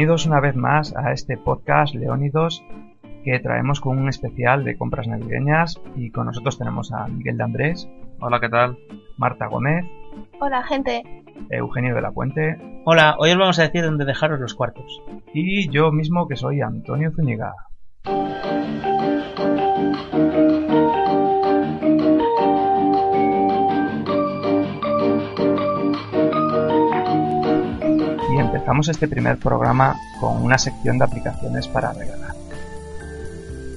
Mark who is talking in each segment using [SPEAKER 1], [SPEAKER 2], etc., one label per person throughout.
[SPEAKER 1] Bienvenidos una vez más a este podcast Leónidos que traemos con un especial de compras navideñas y con nosotros tenemos a Miguel de Andrés.
[SPEAKER 2] Hola, ¿qué tal?
[SPEAKER 1] Marta Gómez.
[SPEAKER 3] Hola, gente.
[SPEAKER 1] Eugenio de la Puente.
[SPEAKER 4] Hola, hoy os vamos a decir dónde dejaros los cuartos.
[SPEAKER 1] Y yo mismo que soy Antonio Zúñiga. Y empezamos este primer programa con una sección de aplicaciones para regalar.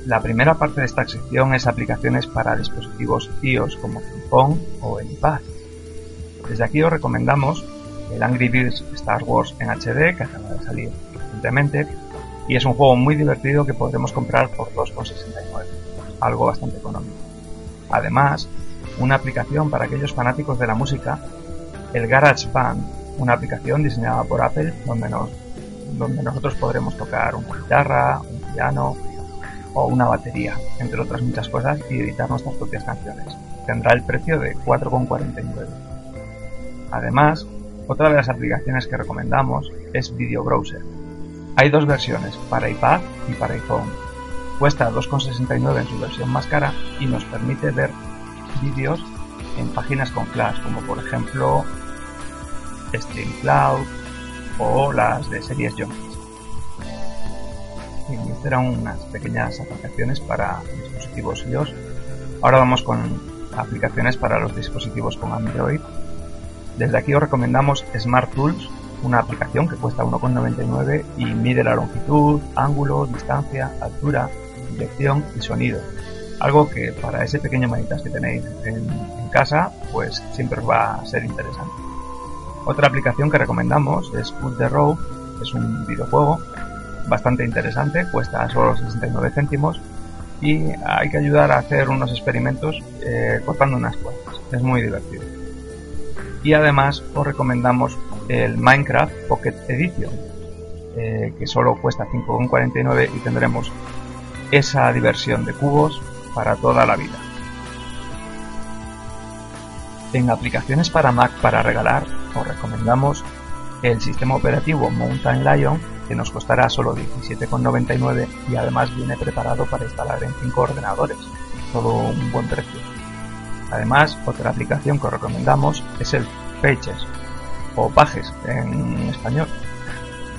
[SPEAKER 1] La primera parte de esta sección es aplicaciones para dispositivos iOS como el o el iPad. Desde aquí os recomendamos el Angry Birds Star Wars en HD que acaba de salir recientemente y es un juego muy divertido que podremos comprar por 2,69, algo bastante económico. Además, una aplicación para aquellos fanáticos de la música, el GarageBand, una aplicación diseñada por Apple donde, donde nosotros podremos tocar una guitarra, un piano o una batería, entre otras muchas cosas, y editar nuestras propias canciones. Tendrá el precio de 4,49. Además, otra de las aplicaciones que recomendamos es Video Browser. Hay dos versiones, para iPad y para iPhone. Cuesta 2,69 en su versión más cara y nos permite ver vídeos en páginas con Flash, como por ejemplo StreamCloud o las de series Junkies. Y estas eran unas pequeñas aplicaciones para dispositivos iOS. Ahora vamos con aplicaciones para los dispositivos con Android desde aquí os recomendamos Smart Tools, una aplicación que cuesta 1,99 y mide la longitud, ángulo, distancia, altura, dirección y sonido. Algo que para ese pequeño manitas que tenéis en, casa, pues siempre os va a ser interesante. Otra aplicación que recomendamos es Put the Road, es un videojuego bastante interesante, cuesta solo 69 céntimos y hay que ayudar a hacer unos experimentos eh, cortando unas cuerdas. Es muy divertido y además os recomendamos el Minecraft Pocket Edition eh, que solo cuesta 5,49 y tendremos esa diversión de cubos para toda la vida. En aplicaciones para Mac para regalar os recomendamos el sistema operativo Mountain Lion que nos costará solo 17,99 y además viene preparado para instalar en 5 ordenadores, todo un buen precio. Además, otra aplicación que os recomendamos es el Pages o Pages en español.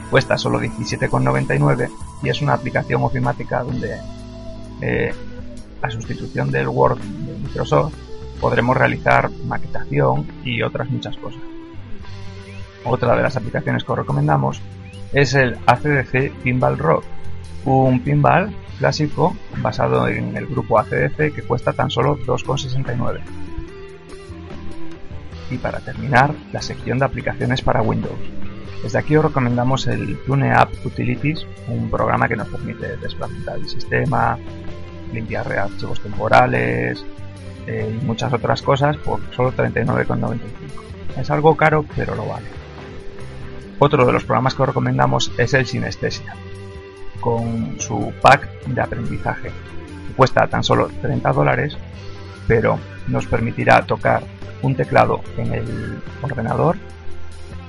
[SPEAKER 1] Cuesta solo 17,99 y es una aplicación ofimática donde eh, a sustitución del Word de Microsoft podremos realizar maquetación y otras muchas cosas. Otra de las aplicaciones que os recomendamos es el ACDC Pinball Rock, un pinball clásico basado en el grupo ACDC que cuesta tan solo 2,69. Y para terminar, la sección de aplicaciones para Windows. Desde aquí os recomendamos el TuneApp Utilities, un programa que nos permite desplazar el sistema, limpiar archivos temporales y muchas otras cosas por solo 39,95. Es algo caro, pero lo vale. Otro de los programas que os recomendamos es el Sinestesia, con su pack de aprendizaje. Cuesta tan solo 30 dólares, pero nos permitirá tocar un teclado en el ordenador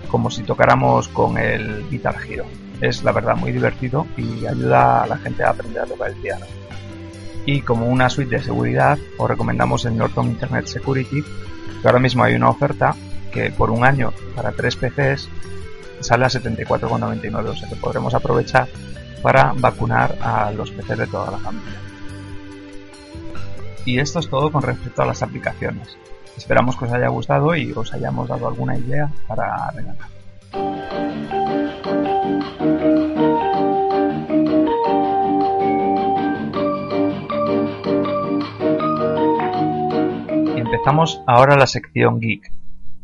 [SPEAKER 1] como si tocáramos con el Guitar Hero. Es la verdad muy divertido y ayuda a la gente a aprender a tocar el piano. Y como una suite de seguridad os recomendamos el Norton Internet Security, que ahora mismo hay una oferta que por un año para tres PCs sale a 74,99, o sea que podremos aprovechar para vacunar a los PCs de toda la familia. Y esto es todo con respecto a las aplicaciones. Esperamos que os haya gustado y os hayamos dado alguna idea para regalar. Y empezamos ahora la sección geek.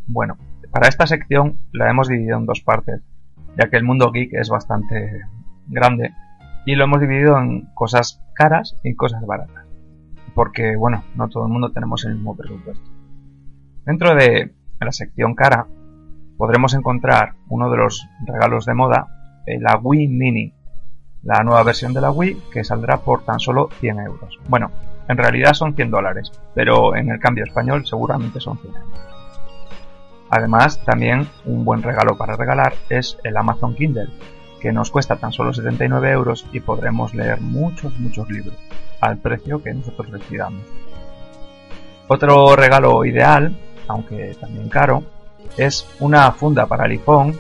[SPEAKER 1] Bueno, para esta sección la hemos dividido en dos partes, ya que el mundo geek es bastante grande y lo hemos dividido en cosas caras y cosas baratas. Porque, bueno, no todo el mundo tenemos el mismo presupuesto. Dentro de la sección cara podremos encontrar uno de los regalos de moda, la Wii Mini, la nueva versión de la Wii que saldrá por tan solo 100 euros. Bueno, en realidad son 100 dólares, pero en el cambio español seguramente son 100 euros. Además, también un buen regalo para regalar es el Amazon Kindle, que nos cuesta tan solo 79 euros y podremos leer muchos, muchos libros al precio que nosotros decidamos. Otro regalo ideal, aunque también caro, es una funda para el iPhone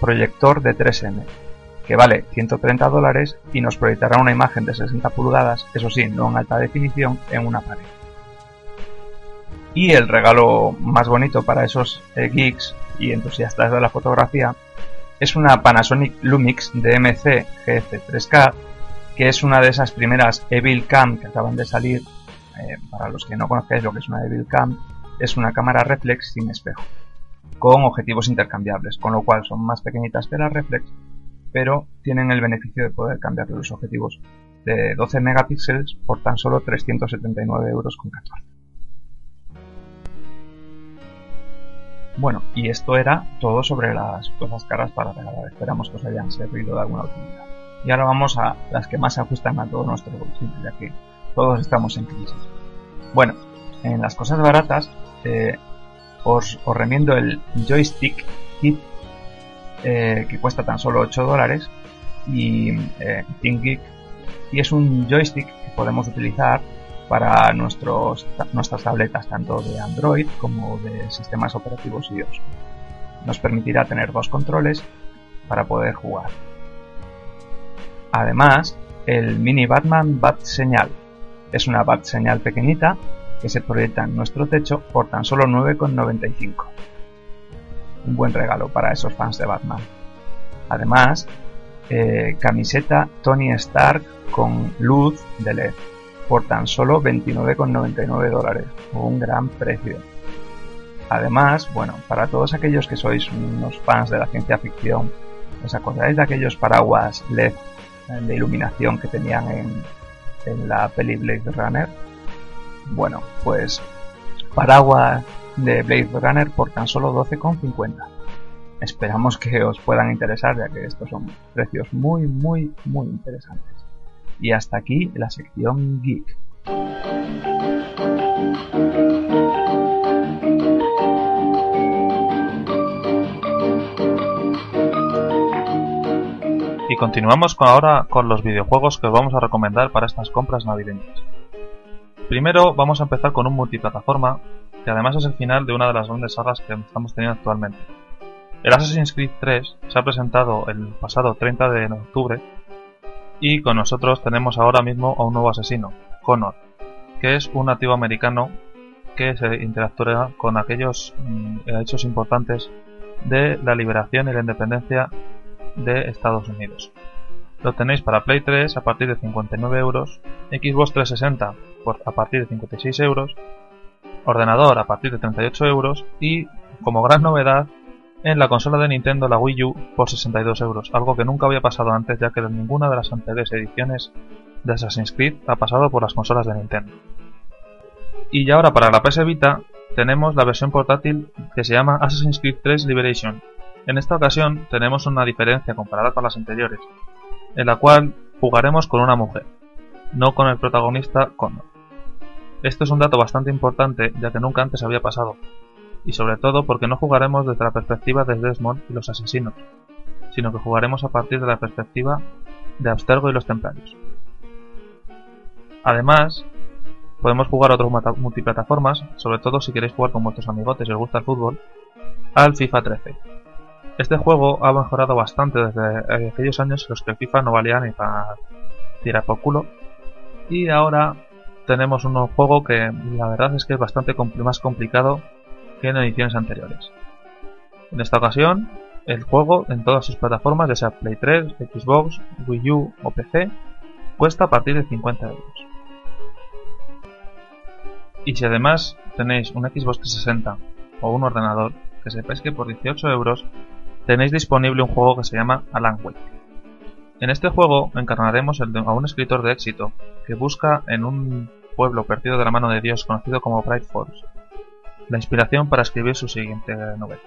[SPEAKER 1] proyector de 3M, que vale 130 dólares y nos proyectará una imagen de 60 pulgadas, eso sí, no en alta definición, en una pared. Y el regalo más bonito para esos eh, geeks y entusiastas de la fotografía es una Panasonic Lumix DMC GF3K, que es una de esas primeras Evil Cam que acaban de salir. Eh, para los que no conozcáis lo que es una Evil Cam, es una cámara reflex sin espejo, con objetivos intercambiables, con lo cual son más pequeñitas que las reflex, pero tienen el beneficio de poder cambiar los objetivos de 12 megapíxeles por tan solo 379 euros con 14. Bueno, y esto era todo sobre las cosas caras para regalar. Esperamos que os hayan servido de alguna utilidad. Y ahora vamos a las que más se ajustan a todo nuestro bolsillo, ya que todos estamos en crisis. Bueno, en las cosas baratas eh, os, remiendo el joystick kit eh, que cuesta tan solo 8 dólares y eh, y es un joystick que podemos utilizar para nuestros, nuestras tabletas, tanto de Android como de sistemas operativos iOS. Nos permitirá tener dos controles para poder jugar. Además, el Mini Batman Bat Señal es una Bat Señal pequeñita que se proyecta en nuestro techo por tan solo 9,95. Un buen regalo para esos fans de Batman. Además, eh, camiseta Tony Stark con luz de LED por tan solo 29,99 dólares, un gran precio. Además, bueno, para todos aquellos que sois unos fans de la ciencia ficción, ¿os acordáis de aquellos paraguas LED de iluminación que tenían en, en la peli Blade Runner? Bueno, pues paraguas de Blade Runner por tan solo 12,50. Esperamos que os puedan interesar ya que estos son precios muy, muy, muy interesantes. Y hasta aquí la sección Geek.
[SPEAKER 2] Y continuamos ahora con los videojuegos que os vamos a recomendar para estas compras navideñas. Primero vamos a empezar con un multiplataforma que además es el final de una de las grandes sagas que estamos teniendo actualmente. El Assassin's Creed 3 se ha presentado el pasado 30 de octubre y con nosotros tenemos ahora mismo a un nuevo asesino, Connor, que es un nativo americano que se interactúa con aquellos mm, hechos importantes de la liberación y la independencia de Estados Unidos. Lo tenéis para Play 3 a partir de 59 euros, Xbox 360 a partir de 56 euros, ordenador a partir de 38 euros y, como gran novedad, en la consola de Nintendo, la Wii U, por 62 euros, algo que nunca había pasado antes ya que ninguna de las anteriores ediciones de Assassin's Creed ha pasado por las consolas de Nintendo. Y ahora para la PS Vita tenemos la versión portátil que se llama Assassin's Creed 3 Liberation. En esta ocasión tenemos una diferencia comparada con las anteriores, en la cual jugaremos con una mujer, no con el protagonista Connor. Esto es un dato bastante importante ya que nunca antes había pasado, y sobre todo porque no jugaremos desde la perspectiva de Desmond y los asesinos, sino que jugaremos a partir de la perspectiva de Abstergo y los templarios. Además, podemos jugar a otras multiplataformas, sobre todo si queréis jugar con vuestros amigotes y os gusta el fútbol, al FIFA 13. Este juego ha mejorado bastante desde aquellos años en los que FIFA no valía ni para tirar por culo, y ahora tenemos un juego que la verdad es que es bastante más complicado que en ediciones anteriores. En esta ocasión, el juego en todas sus plataformas, ya sea Play 3, Xbox, Wii U o PC, cuesta a partir de 50 euros. Y si además tenéis un Xbox 360 o un ordenador, que sepáis que por 18 euros tenéis disponible un juego que se llama Alan Wake. En este juego encarnaremos a un escritor de éxito que busca en un pueblo perdido de la mano de Dios conocido como Bright Falls la inspiración para escribir su siguiente novela.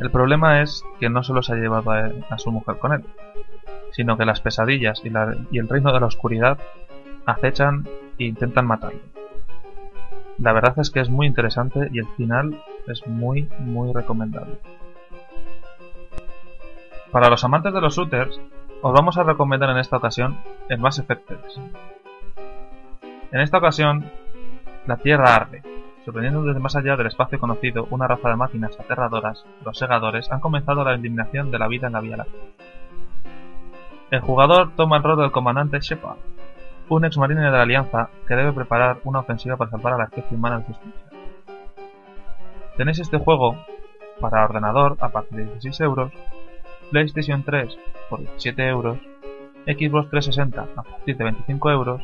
[SPEAKER 2] El problema es que no solo se ha llevado a, su mujer con él, sino que las pesadillas y, el reino de la oscuridad acechan e intentan matarlo. La verdad es que es muy interesante y el final es muy, muy recomendable. Para los amantes de los shooters, os vamos a recomendar en esta ocasión el Mass Effect 3. En esta ocasión, la Tierra arde. Sorprendiendo desde más allá del espacio conocido, una raza de máquinas aterradoras, los segadores, han comenzado la eliminación de la vida en la Vía Láctea. El jugador toma el rol del comandante Shepard, un ex marine de la Alianza que debe preparar una ofensiva para salvar a la especie humana de sus Tenéis este juego para ordenador a partir de 16 euros, PlayStation 3 por 17 euros, Xbox 360 a partir de 25 euros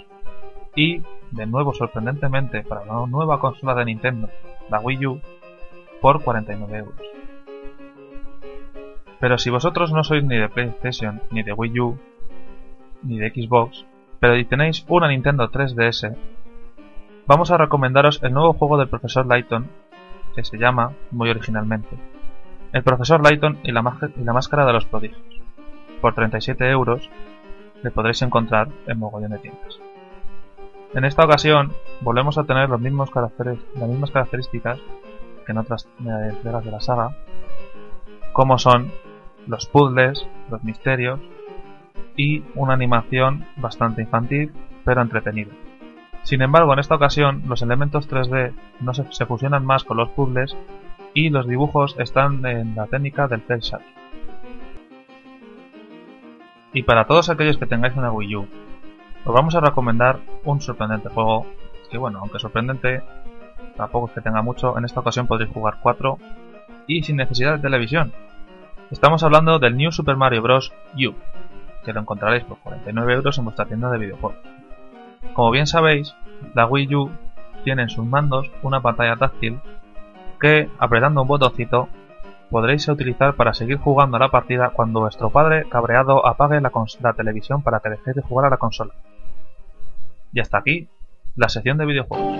[SPEAKER 2] y, de nuevo sorprendentemente para la nueva consola de Nintendo, la Wii U, por 49 euros. Pero si vosotros no sois ni de PlayStation, ni de Wii U, ni de Xbox, pero tenéis una Nintendo 3DS, vamos a recomendaros el nuevo juego del profesor Layton, que se llama, muy originalmente, El profesor Layton y la, máscara de los prodigios. Por 37 euros le podréis encontrar en mogollón de tiendas. En esta ocasión volvemos a tener los mismos caracteres, las mismas características que en otras eh, entregas de la saga, como son los puzzles, los misterios y una animación bastante infantil pero entretenida. Sin embargo, en esta ocasión los elementos 3D no se, fusionan más con los puzzles y los dibujos están en la técnica del cel. Y para todos aquellos que tengáis una Wii U, os vamos a recomendar un sorprendente juego que bueno, aunque sorprendente, tampoco es que tenga mucho, en esta ocasión podréis jugar 4 y sin necesidad de televisión. Estamos hablando del New Super Mario Bros. U, que lo encontraréis por 49 euros en vuestra tienda de videojuegos. Como bien sabéis, la Wii U tiene en sus mandos una pantalla táctil que, apretando un botoncito, podréis utilizar para seguir jugando la partida cuando vuestro padre cabreado apague la, la televisión para que dejéis de jugar a la consola. Y hasta aquí la sección de videojuegos.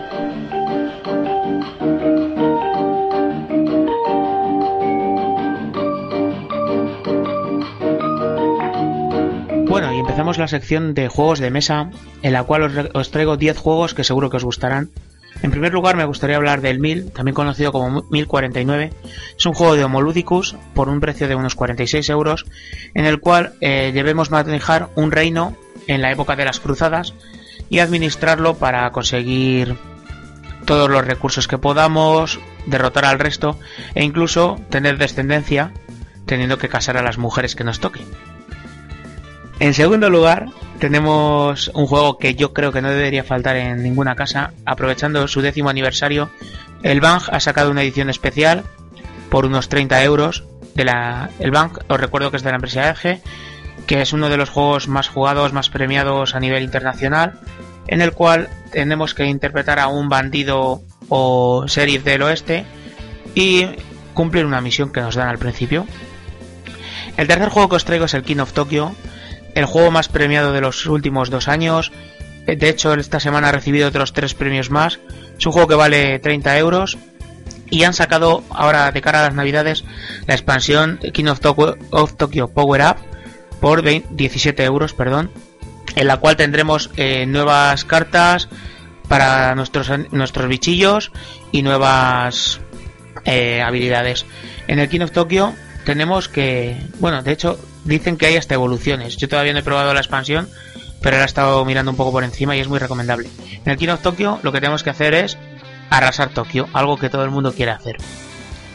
[SPEAKER 4] Bueno, y empezamos la sección de juegos de mesa, en la cual os, traigo 10 juegos que seguro que os gustarán. En primer lugar, me gustaría hablar del 1000, también conocido como 1049. Es un juego de Homoludicus por un precio de unos 46 euros, en el cual eh, debemos manejar un reino en la época de las cruzadas y administrarlo para conseguir todos los recursos que podamos, derrotar al resto e incluso tener descendencia teniendo que casar a las mujeres que nos toquen. En segundo lugar, tenemos un juego que yo creo que no debería faltar en ninguna casa. Aprovechando su décimo aniversario, el Bang ha sacado una edición especial por unos 30 euros. De la, el Bang, os recuerdo que es de la empresa Eje, que es uno de los juegos más jugados, más premiados a nivel internacional, en el cual tenemos que interpretar a un bandido o sheriff del oeste y cumplir una misión que nos dan al principio. El tercer juego que os traigo es el King of Tokyo, el juego más premiado de los últimos dos años. De hecho, esta semana ha recibido otros tres premios más. Es un juego que vale 30 euros. Y han sacado ahora de cara a las navidades la expansión King of Tokyo, Power Up por 17 euros, perdón, en la cual tendremos eh, nuevas cartas para nuestros, nuestros bichillos y nuevas eh, habilidades. En el King of Tokyo tenemos que, bueno, de hecho dicen que hay hasta evoluciones. Yo todavía no he probado la expansión, pero la he estado mirando un poco por encima y es muy recomendable. En el King of Tokyo lo que tenemos que hacer es arrasar Tokio, algo que todo el mundo quiere hacer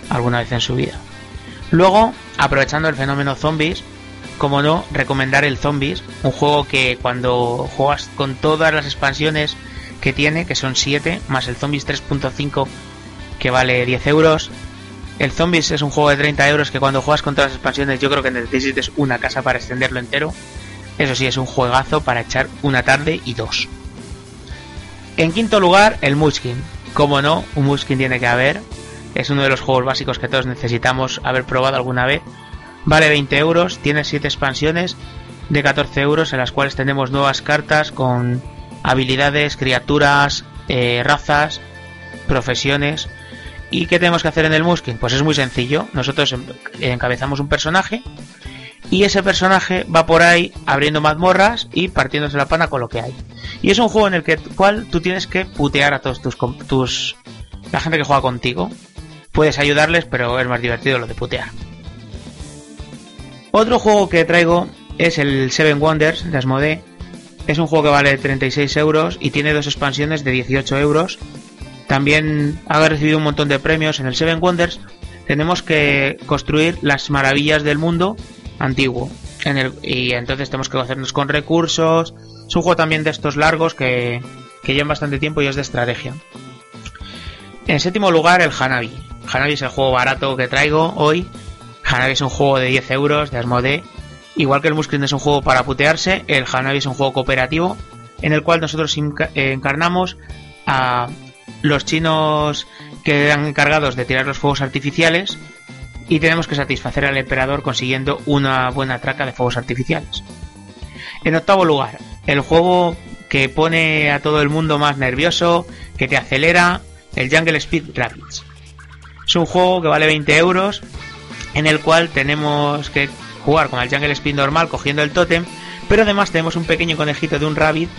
[SPEAKER 4] alguna vez en su vida. Luego, aprovechando el fenómeno zombies, como no, recomendar el Zombies, un juego que cuando juegas con todas las expansiones que tiene, que son 7, más el Zombies 3.5 que vale 10 euros, el Zombies es un juego de 30 euros que cuando juegas con todas las expansiones yo creo que necesites una casa para extenderlo entero. Eso sí, es un juegazo para echar una tarde y dos. En quinto lugar, el Muskin. Como no, un Muskin tiene que haber. Es uno de los juegos básicos que todos necesitamos haber probado alguna vez. Vale 20 euros, tiene 7 expansiones de 14 euros en las cuales tenemos nuevas cartas con habilidades, criaturas, eh, razas, profesiones ¿Y qué tenemos que hacer en el Muskin? Pues es muy sencillo. Nosotros encabezamos un personaje y ese personaje va por ahí abriendo mazmorras y partiéndose la pana con lo que hay. Y es un juego en el que, cual tú tienes que putear a todos tus, tus la gente que juega contigo. Puedes ayudarles, pero es más divertido lo de putear. Otro juego que traigo es el Seven Wonders de Asmodee. Es un juego que vale 36 euros y tiene dos expansiones de 18 euros. También ha recibido un montón de premios en el Seven Wonders. Tenemos que construir las maravillas del mundo antiguo. En el, y entonces tenemos que hacernos con recursos. Es un juego también de estos largos que, que llevan bastante tiempo y es de estrategia. En séptimo lugar, el Hanabi. Hanabi es el juego barato que traigo hoy. Hanabi es un juego de 10 euros de Asmodee. Igual que el Muskrin es un juego para putearse, el Hanabi es un juego cooperativo en el cual nosotros eh, encarnamos a los chinos que eran encargados de tirar los fuegos artificiales y tenemos que satisfacer al emperador consiguiendo una buena traca de fuegos artificiales. En octavo lugar, el juego que pone a todo el mundo más nervioso, que te acelera, el Jungle Speed Rapids. Es un juego que vale 20 euros, en el cual tenemos que jugar con el Jungle Speed normal cogiendo el tótem, pero además tenemos un pequeño conejito de un rabbit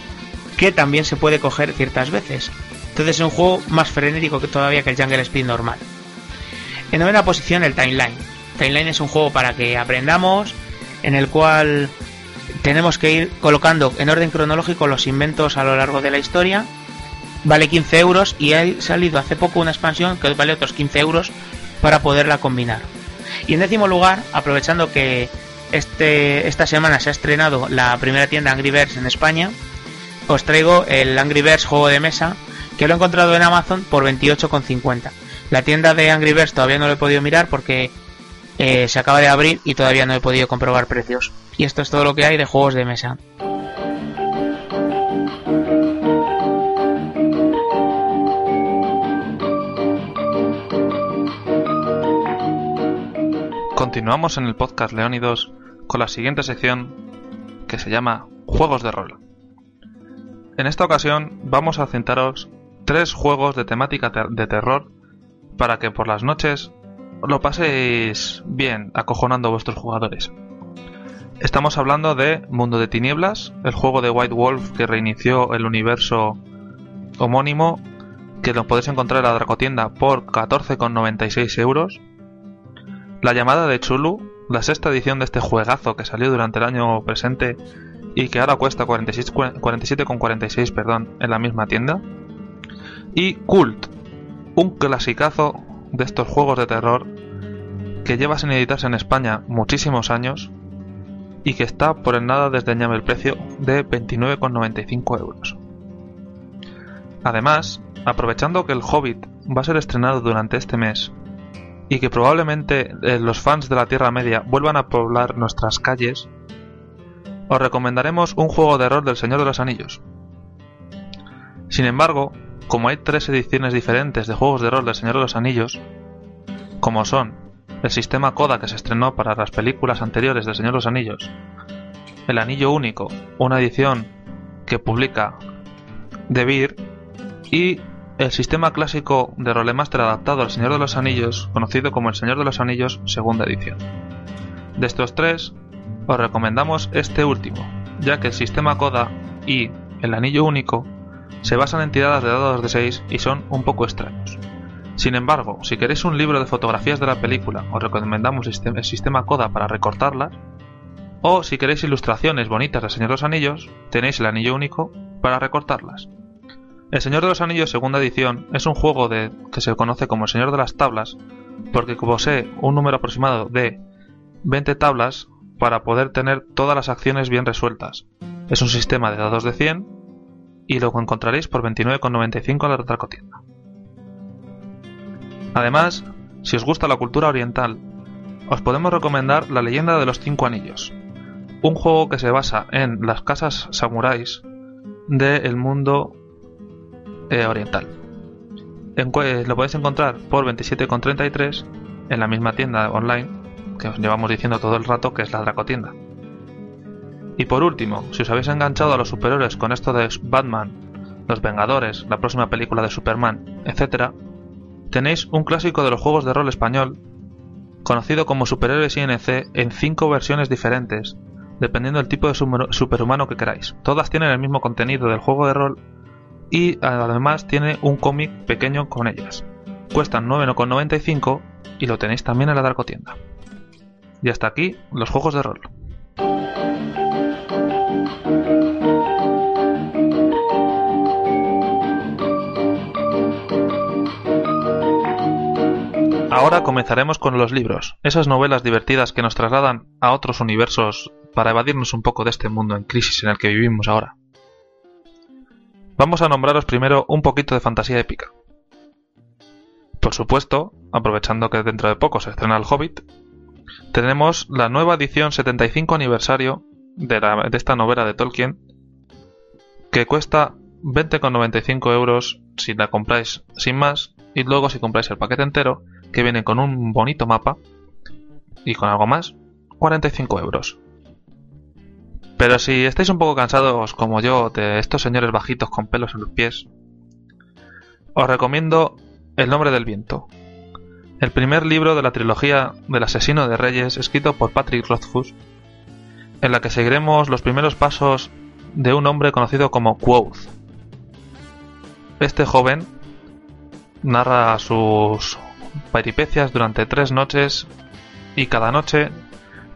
[SPEAKER 4] que también se puede coger ciertas veces. Entonces es un juego más frenético que todavía que el Jungle Speed normal. En novena posición el Timeline. Timeline es un juego para que aprendamos, en el cual tenemos que ir colocando en orden cronológico los inventos a lo largo de la historia. Vale 15 euros y ha salido hace poco una expansión que vale otros 15 euros para poderla combinar. Y en décimo lugar, aprovechando que este, esta semana se ha estrenado la primera tienda Angry Birds en España, os traigo el Angry Birds juego de mesa que lo he encontrado en Amazon por 28,50. La tienda de Angry Birds todavía no lo he podido mirar porque eh, se acaba de abrir y todavía no he podido comprobar precios. Y esto es todo lo que hay de juegos de mesa.
[SPEAKER 2] Continuamos en el podcast Leónidos con la siguiente sección que se llama Juegos de rol. En esta ocasión vamos a centraros tres juegos de temática de terror para que por las noches lo paséis bien acojonando a vuestros jugadores. Estamos hablando de Mundo de Tinieblas, el juego de White Wolf que reinició el universo homónimo, que lo podéis encontrar en la Dracotienda por 14,96 euros. La llamada de Chulu, la sexta edición de este juegazo que salió durante el año presente y que ahora cuesta 47,46 perdón, en la misma tienda. Y Cult, un clasicazo de estos juegos de terror que lleva sin editarse en España muchísimos años y que está por el nada desdeñable el precio de 29,95 euros. Además, aprovechando que el Hobbit va a ser estrenado durante este mes y que probablemente eh, los fans de la Tierra Media vuelvan a poblar nuestras calles, os recomendaremos un juego de rol del Señor de los Anillos. Sin embargo, como hay tres ediciones diferentes de juegos de rol del Señor de los Anillos, como son el sistema Coda que se estrenó para las películas anteriores del Señor de los Anillos, el Anillo Único, una edición que publica De Beer, y el sistema clásico de Rolemaster adaptado al Señor de los Anillos, conocido como el Señor de los Anillos segunda edición. De estos tres, os recomendamos este último, ya que el sistema Coda y el Anillo Único se basan en tiradas de dados de 6 y son un poco extraños. Sin embargo, si queréis un libro de fotografías de la película, os recomendamos el sistema Coda para recortarlas, o si queréis ilustraciones bonitas de Señor de los Anillos, tenéis el anillo único para recortarlas. El Señor de los Anillos segunda edición es un juego de, que se conoce como el Señor de las Tablas, porque posee un número aproximado de 20 tablas para poder tener todas las acciones bien resueltas. Es un sistema de dados de 100 y lo encontraréis por 29,95 en la retracotienda. Además, si os gusta la cultura oriental, os podemos recomendar La leyenda de los cinco anillos, un juego que se basa en las casas samuráis del mundo eh, oriental. lo podéis encontrar por 27,33 en la misma tienda online que os llevamos diciendo todo el rato que es la Dracotienda. Y por último, si os habéis enganchado a los superhéroes con esto de Batman, Los Vengadores, la próxima película de Superman, etc., tenéis un clásico de los juegos de rol español, conocido como Superhéroes INC en cinco versiones diferentes, dependiendo del tipo de superhumano que queráis. Todas tienen el mismo contenido del juego de rol y además tiene un cómic pequeño con ellas. Cuestan 9,95 y lo tenéis también en la Darko tienda. Y hasta aquí los juegos de rol. Ahora comenzaremos con los libros, esas novelas divertidas que nos trasladan a otros universos para evadirnos un poco de este mundo en crisis en el que vivimos ahora. Vamos a nombraros primero un poquito de fantasía épica. Por supuesto, aprovechando que dentro de poco se estrena El Hobbit, tenemos la nueva edición 75 aniversario de, de esta novela de Tolkien, que cuesta 20,95 euros si la compráis sin más, y luego si compráis el paquete entero, que viene con un bonito mapa y con algo más, 45 euros. Pero si estáis un poco cansados como yo de estos señores bajitos con pelos en los pies, os recomiendo El nombre del viento, el primer libro de la trilogía del asesino de reyes escrito por Patrick Rothfuss, en la que seguiremos los primeros pasos de un hombre conocido como Quoth. Este joven narra sus peripecias durante tres noches y cada noche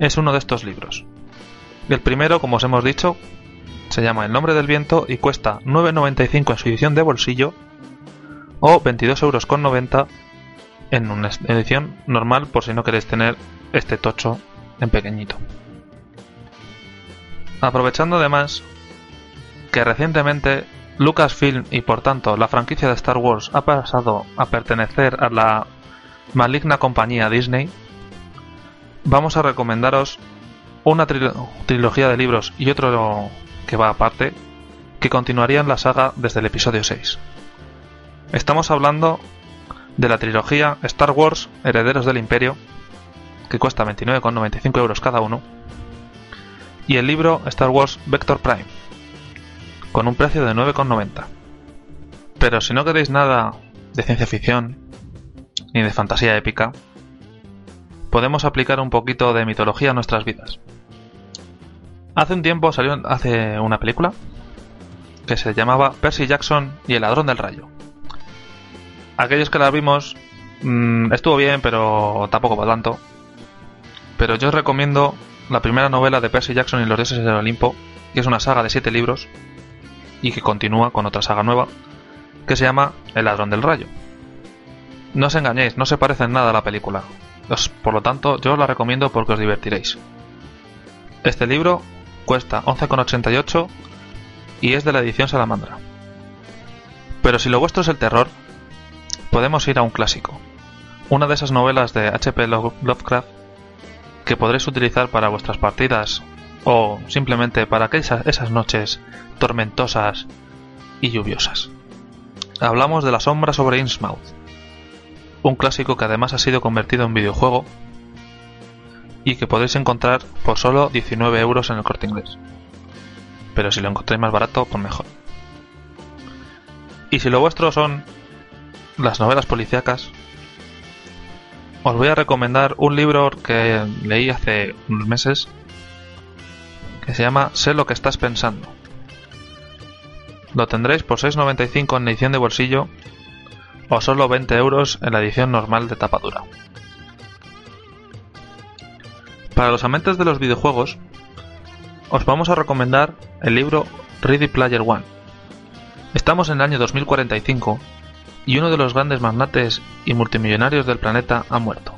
[SPEAKER 2] es uno de estos libros. El primero, como os hemos dicho, se llama El nombre del viento y cuesta 9,95 en su edición de bolsillo o 22,90 euros en una edición normal por si no queréis tener este tocho en pequeñito. Aprovechando además que recientemente Lucasfilm y por tanto la franquicia de Star Wars ha pasado a pertenecer a la maligna compañía Disney, vamos a recomendaros una trilogía de libros y otro que va aparte, que continuarían la saga desde el episodio 6. Estamos hablando de la trilogía Star Wars Herederos del Imperio, que cuesta 29,95 euros cada uno, y el libro Star Wars Vector Prime, con un precio de 9,90. Pero si no queréis nada de ciencia ficción, ni de fantasía épica, podemos aplicar un poquito de mitología a nuestras vidas. Hace un tiempo salió hace una película que se llamaba Percy Jackson y el ladrón del rayo. Aquellos que la vimos mmm, estuvo bien, pero tampoco para tanto. Pero yo os recomiendo la primera novela de Percy Jackson y los dioses del Olimpo, que es una saga de siete libros y que continúa con otra saga nueva que se llama El ladrón del rayo. No os engañéis, no se parece en nada a la película. por lo tanto, yo os la recomiendo porque os divertiréis. Este libro cuesta 11,88 y es de la edición Salamandra. Pero si lo vuestro es el terror, podemos ir a un clásico. Una de esas novelas de H.P. Lovecraft que podréis utilizar para vuestras partidas o simplemente para aquellas esas noches tormentosas y lluviosas. Hablamos de La sombra sobre Innsmouth, un clásico que además ha sido convertido en videojuego y que podéis encontrar por solo 19 euros en el corte inglés. Pero si lo encontráis más barato, pues mejor. Y si lo vuestro son las novelas policíacas, os voy a recomendar un libro que leí hace unos meses que se llama Sé lo que estás pensando. Lo tendréis por 6,95 en edición de bolsillo o solo 20 euros en la edición normal de tapadura. Para los amantes de los videojuegos, os vamos a recomendar el libro Ready Player One. Estamos en el año 2045 y uno de los grandes magnates y multimillonarios del planeta ha muerto.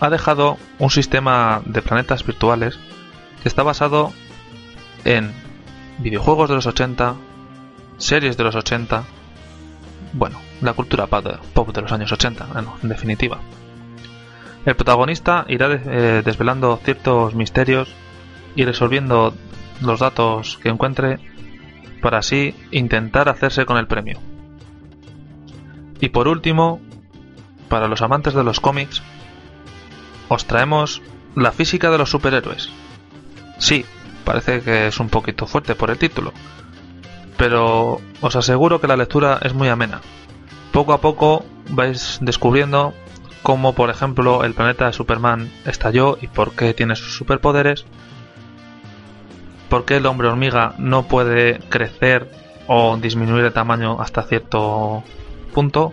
[SPEAKER 2] Ha dejado un sistema de planetas virtuales que está basado en videojuegos de los 80, series de los 80, bueno, la cultura pop de los años 80, en definitiva. El protagonista irá eh, desvelando ciertos misterios y resolviendo los datos que encuentre para así intentar hacerse con el premio. Y por último, para los amantes de los cómics, os traemos la física de los superhéroes. Sí, parece que es un poquito fuerte por el título, pero os aseguro que la lectura es muy amena. Poco a poco vais descubriendo cómo, por ejemplo, el planeta de Superman estalló y por qué tiene sus superpoderes, por qué el hombre hormiga no puede crecer o disminuir de tamaño hasta cierto punto,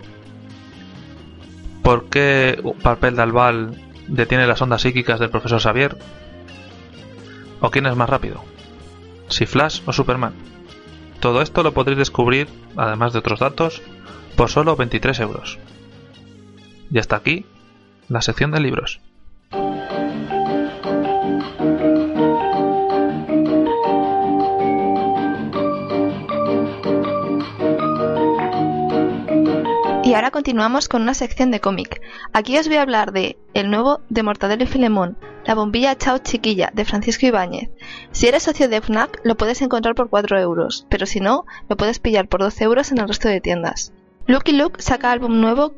[SPEAKER 2] por qué papel de albal detiene las ondas psíquicas del profesor Xavier? ¿O quién es más rápido? ¿Si Flash o Superman? Todo esto lo podréis descubrir, además de otros datos, por solo 23 euros. Y hasta aquí la sección de libros.
[SPEAKER 3] Y ahora continuamos con una sección de cómic. Aquí os voy a hablar de el nuevo de Mortadelo y Filemón, La bombilla Chao Chiquilla, de Francisco Ibáñez. Si eres socio de FNAC, lo puedes encontrar por 4 euros, pero si no, lo puedes pillar por 12 euros en el resto de tiendas. Lucky Luke saca álbum nuevo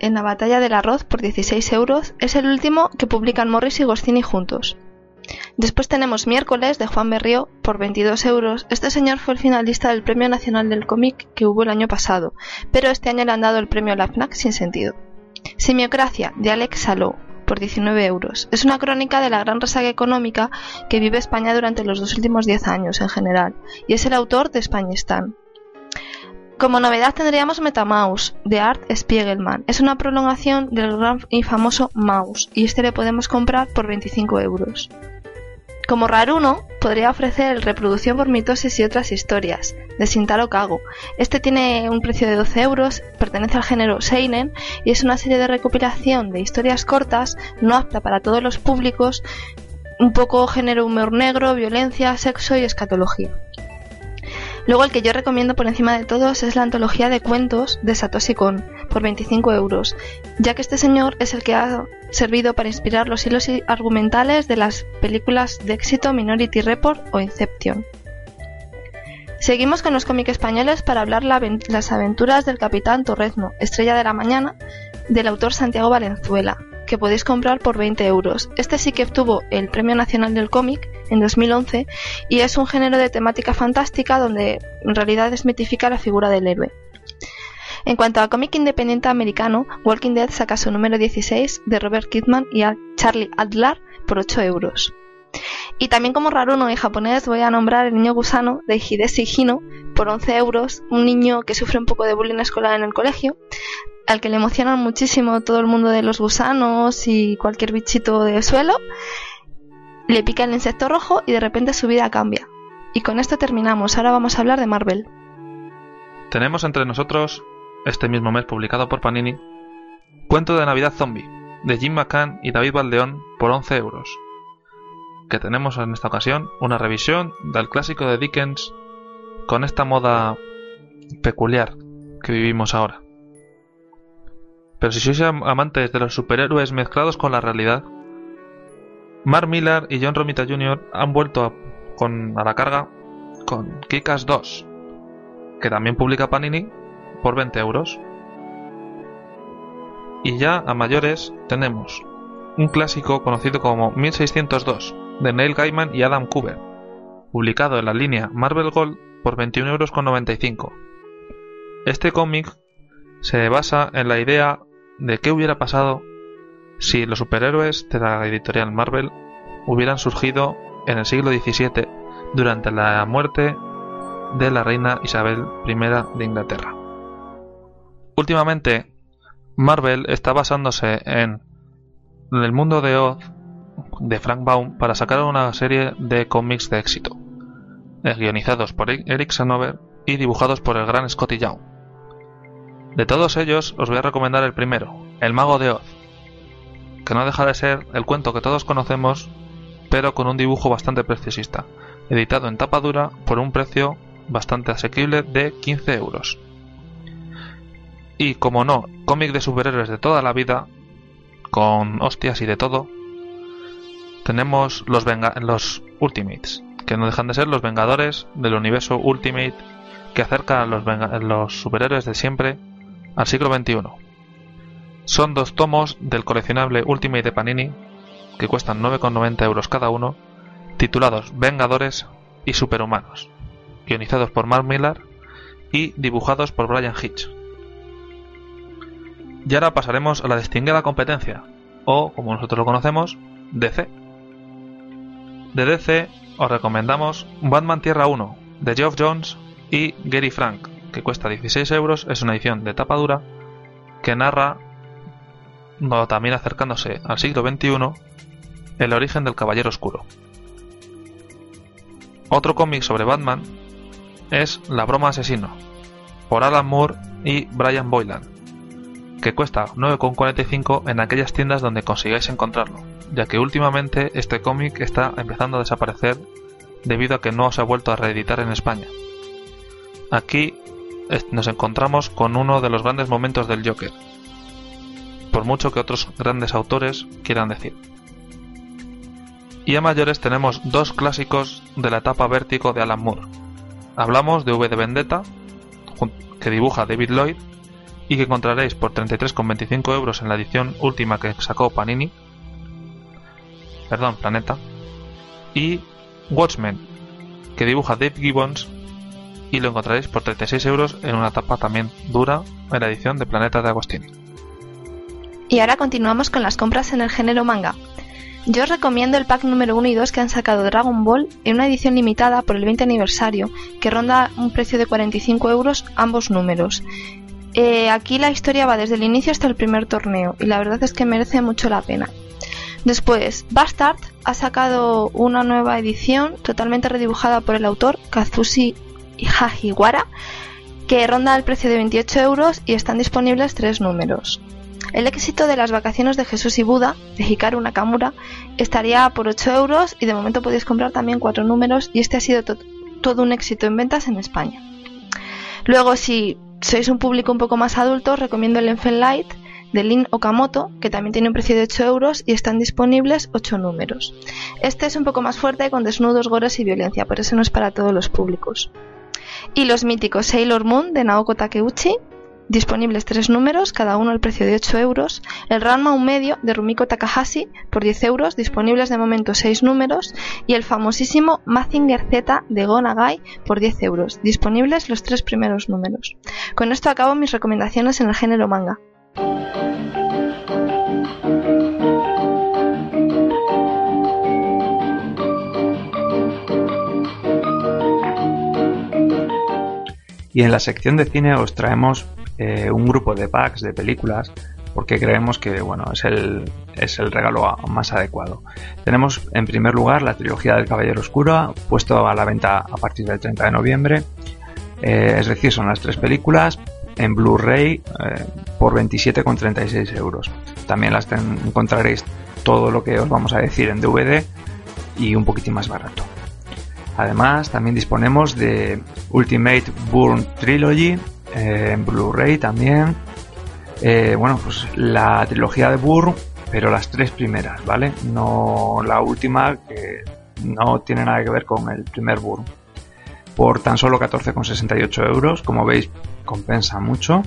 [SPEAKER 3] en la batalla del arroz por 16 euros. Es el último que publican Morris y Goscini juntos. Después tenemos Miércoles de Juan Berrío por 22 euros. Este señor fue el finalista del Premio Nacional del Cómic que hubo el año pasado, pero este año le han dado el premio a la FNAC sin sentido. Simiocracia de Alex Saló por 19 euros. Es una crónica de la gran resaca económica que vive España durante los dos últimos 10 años en general, y es el autor de Españistán. Como novedad tendríamos Metamaus de Art Spiegelman. Es una prolongación del gran y famoso Mouse y este le podemos comprar por 25 euros. Como Raruno, podría ofrecer Reproducción por mitosis y otras historias, de Sintaro Kago. Este tiene un precio de 12 euros, pertenece al género Seinen y es una serie de recopilación de historias cortas, no apta para todos los públicos, un poco género humor negro, violencia, sexo y escatología. Luego el que yo recomiendo por encima de todos es la antología de cuentos de Satoshi Kon, por 25 euros, ya que este señor es el que ha servido para inspirar los hilos argumentales de las películas de éxito Minority Report o Inception. Seguimos con los cómics españoles para hablar las aventuras del Capitán Torrezno, Estrella de la Mañana, del autor Santiago Valenzuela, que podéis comprar por 20 euros. Este sí que obtuvo el Premio Nacional del Cómic en 2011 y es un género de temática fantástica donde en realidad desmitifica la figura del héroe. En cuanto a cómic independiente americano, Walking Dead saca su número 16 de Robert Kidman y Charlie Adler por 8 euros. Y también como raruno en japonés voy a nombrar el niño gusano de Hidesi Hino por 11 euros, un niño que sufre un poco de bullying escolar en el colegio, al que le emocionan muchísimo todo el mundo de los gusanos y cualquier bichito de suelo, le pica el insecto rojo y de repente su vida cambia. Y con esto terminamos. Ahora vamos a hablar de Marvel.
[SPEAKER 2] Tenemos entre nosotros, este mismo mes publicado por Panini, Cuento de Navidad Zombie, de Jim McCann y David Baldeón por 11 euros. Que tenemos en esta ocasión una revisión del clásico de Dickens con esta moda peculiar que vivimos ahora. Pero si sois amantes de los superhéroes mezclados con la realidad, Mark Millar y John Romita Jr. han vuelto a, con, a la carga con Kikas 2, que también publica Panini por 20 euros. Y ya a mayores tenemos un clásico conocido como 1602 de Neil Gaiman y Adam Cooper, publicado en la línea Marvel Gold por 21,95 euros. Este cómic se basa en la idea de qué hubiera pasado si los superhéroes de la editorial Marvel hubieran surgido en el siglo XVII durante la muerte de la reina Isabel I de Inglaterra. Últimamente, Marvel está basándose en el mundo de Oz de Frank Baum para sacar una serie de cómics de éxito, guionizados por Eric Sanover y dibujados por el gran Scotty Young. De todos ellos os voy a recomendar el primero, El Mago de Oz, que no deja de ser el cuento que todos conocemos, pero con un dibujo bastante preciosista, editado en tapa dura por un precio bastante asequible de 15 euros. Y como no, cómic de superhéroes de toda la vida, con hostias y de todo, tenemos los, los Ultimates, que no dejan de ser los Vengadores del universo Ultimate que acerca a los, los superhéroes de siempre al siglo XXI. Son dos tomos del coleccionable Ultimate de Panini, que cuestan 9,90 euros cada uno, titulados Vengadores y Superhumanos, guionizados por Mark Millar y dibujados por Brian Hitch. Y ahora pasaremos a la distinguida competencia, o como nosotros lo conocemos, DC. De DC os recomendamos Batman Tierra 1, de Geoff Jones y Gary Frank, que cuesta 16 euros, es una edición de tapa dura que narra no, también acercándose al siglo XXI, El origen del Caballero Oscuro. Otro cómic sobre Batman es La broma asesino, por Alan Moore y Brian Boylan, que cuesta 9,45 en aquellas tiendas donde consigáis encontrarlo, ya que últimamente este cómic está empezando a desaparecer debido a que no se ha vuelto a reeditar en España. Aquí nos encontramos con uno de los grandes momentos del Joker, por mucho que otros grandes autores quieran decir. Y a mayores tenemos dos clásicos de la etapa vértigo de Alan Moore. Hablamos de V de Vendetta, que dibuja David Lloyd, y que encontraréis por 33,25 euros en la edición última que sacó Panini, perdón, Planeta, y Watchmen, que dibuja Dave Gibbons y lo encontraréis por 36 euros en una tapa también dura en la edición de Planeta de Agostini.
[SPEAKER 3] Y ahora continuamos con las compras en el género manga. Yo os recomiendo el pack número 1 y 2 que han sacado Dragon Ball en una edición limitada por el 20 aniversario, que ronda un precio de 45 euros ambos números. Eh, aquí la historia va desde el inicio hasta el primer torneo y la verdad es que merece mucho la pena. Después, Bastard ha sacado una nueva edición totalmente redibujada por el autor Kazushi Hajiwara, que ronda el precio de 28 euros y están disponibles tres números. El éxito de las vacaciones de Jesús y Buda, de Hikaru Nakamura, estaría por 8 euros y de momento podéis comprar también cuatro números y este ha sido todo un éxito en ventas en España. Luego, si sois un público un poco más adulto, recomiendo el Enfen Light de Lin Okamoto, que también tiene un precio de 8 euros y están disponibles 8 números. Este es un poco más fuerte con desnudos, gores y violencia, por eso no es para todos los públicos y los míticos Sailor Moon de Naoko Takeuchi, disponibles tres números, cada uno al precio de 8 euros, el Ranma un medio de Rumiko Takahashi por 10 euros, disponibles de momento 6 números, y el famosísimo Mazinger Z de Go Nagai por 10 euros, disponibles los tres primeros números. Con esto acabo mis recomendaciones en el género manga.
[SPEAKER 1] Y en la sección de cine os traemos eh, un grupo de packs de películas porque creemos que bueno, es, el, es el regalo más adecuado. Tenemos en primer lugar la trilogía del Caballero Oscuro, puesto a la venta a partir del 30 de noviembre. Eh, es decir, son las tres películas en Blu-ray eh, por 27,36 euros. También las encontraréis todo lo que os vamos a decir en DVD y un poquitín más barato. Además, también disponemos de Ultimate Burn Trilogy eh, en Blu-ray también. Eh, bueno, pues la trilogía de Burn, pero las tres primeras, ¿vale? No la última que no tiene nada que ver con el primer Burn. Por tan solo 14,68 euros, como veis, compensa mucho.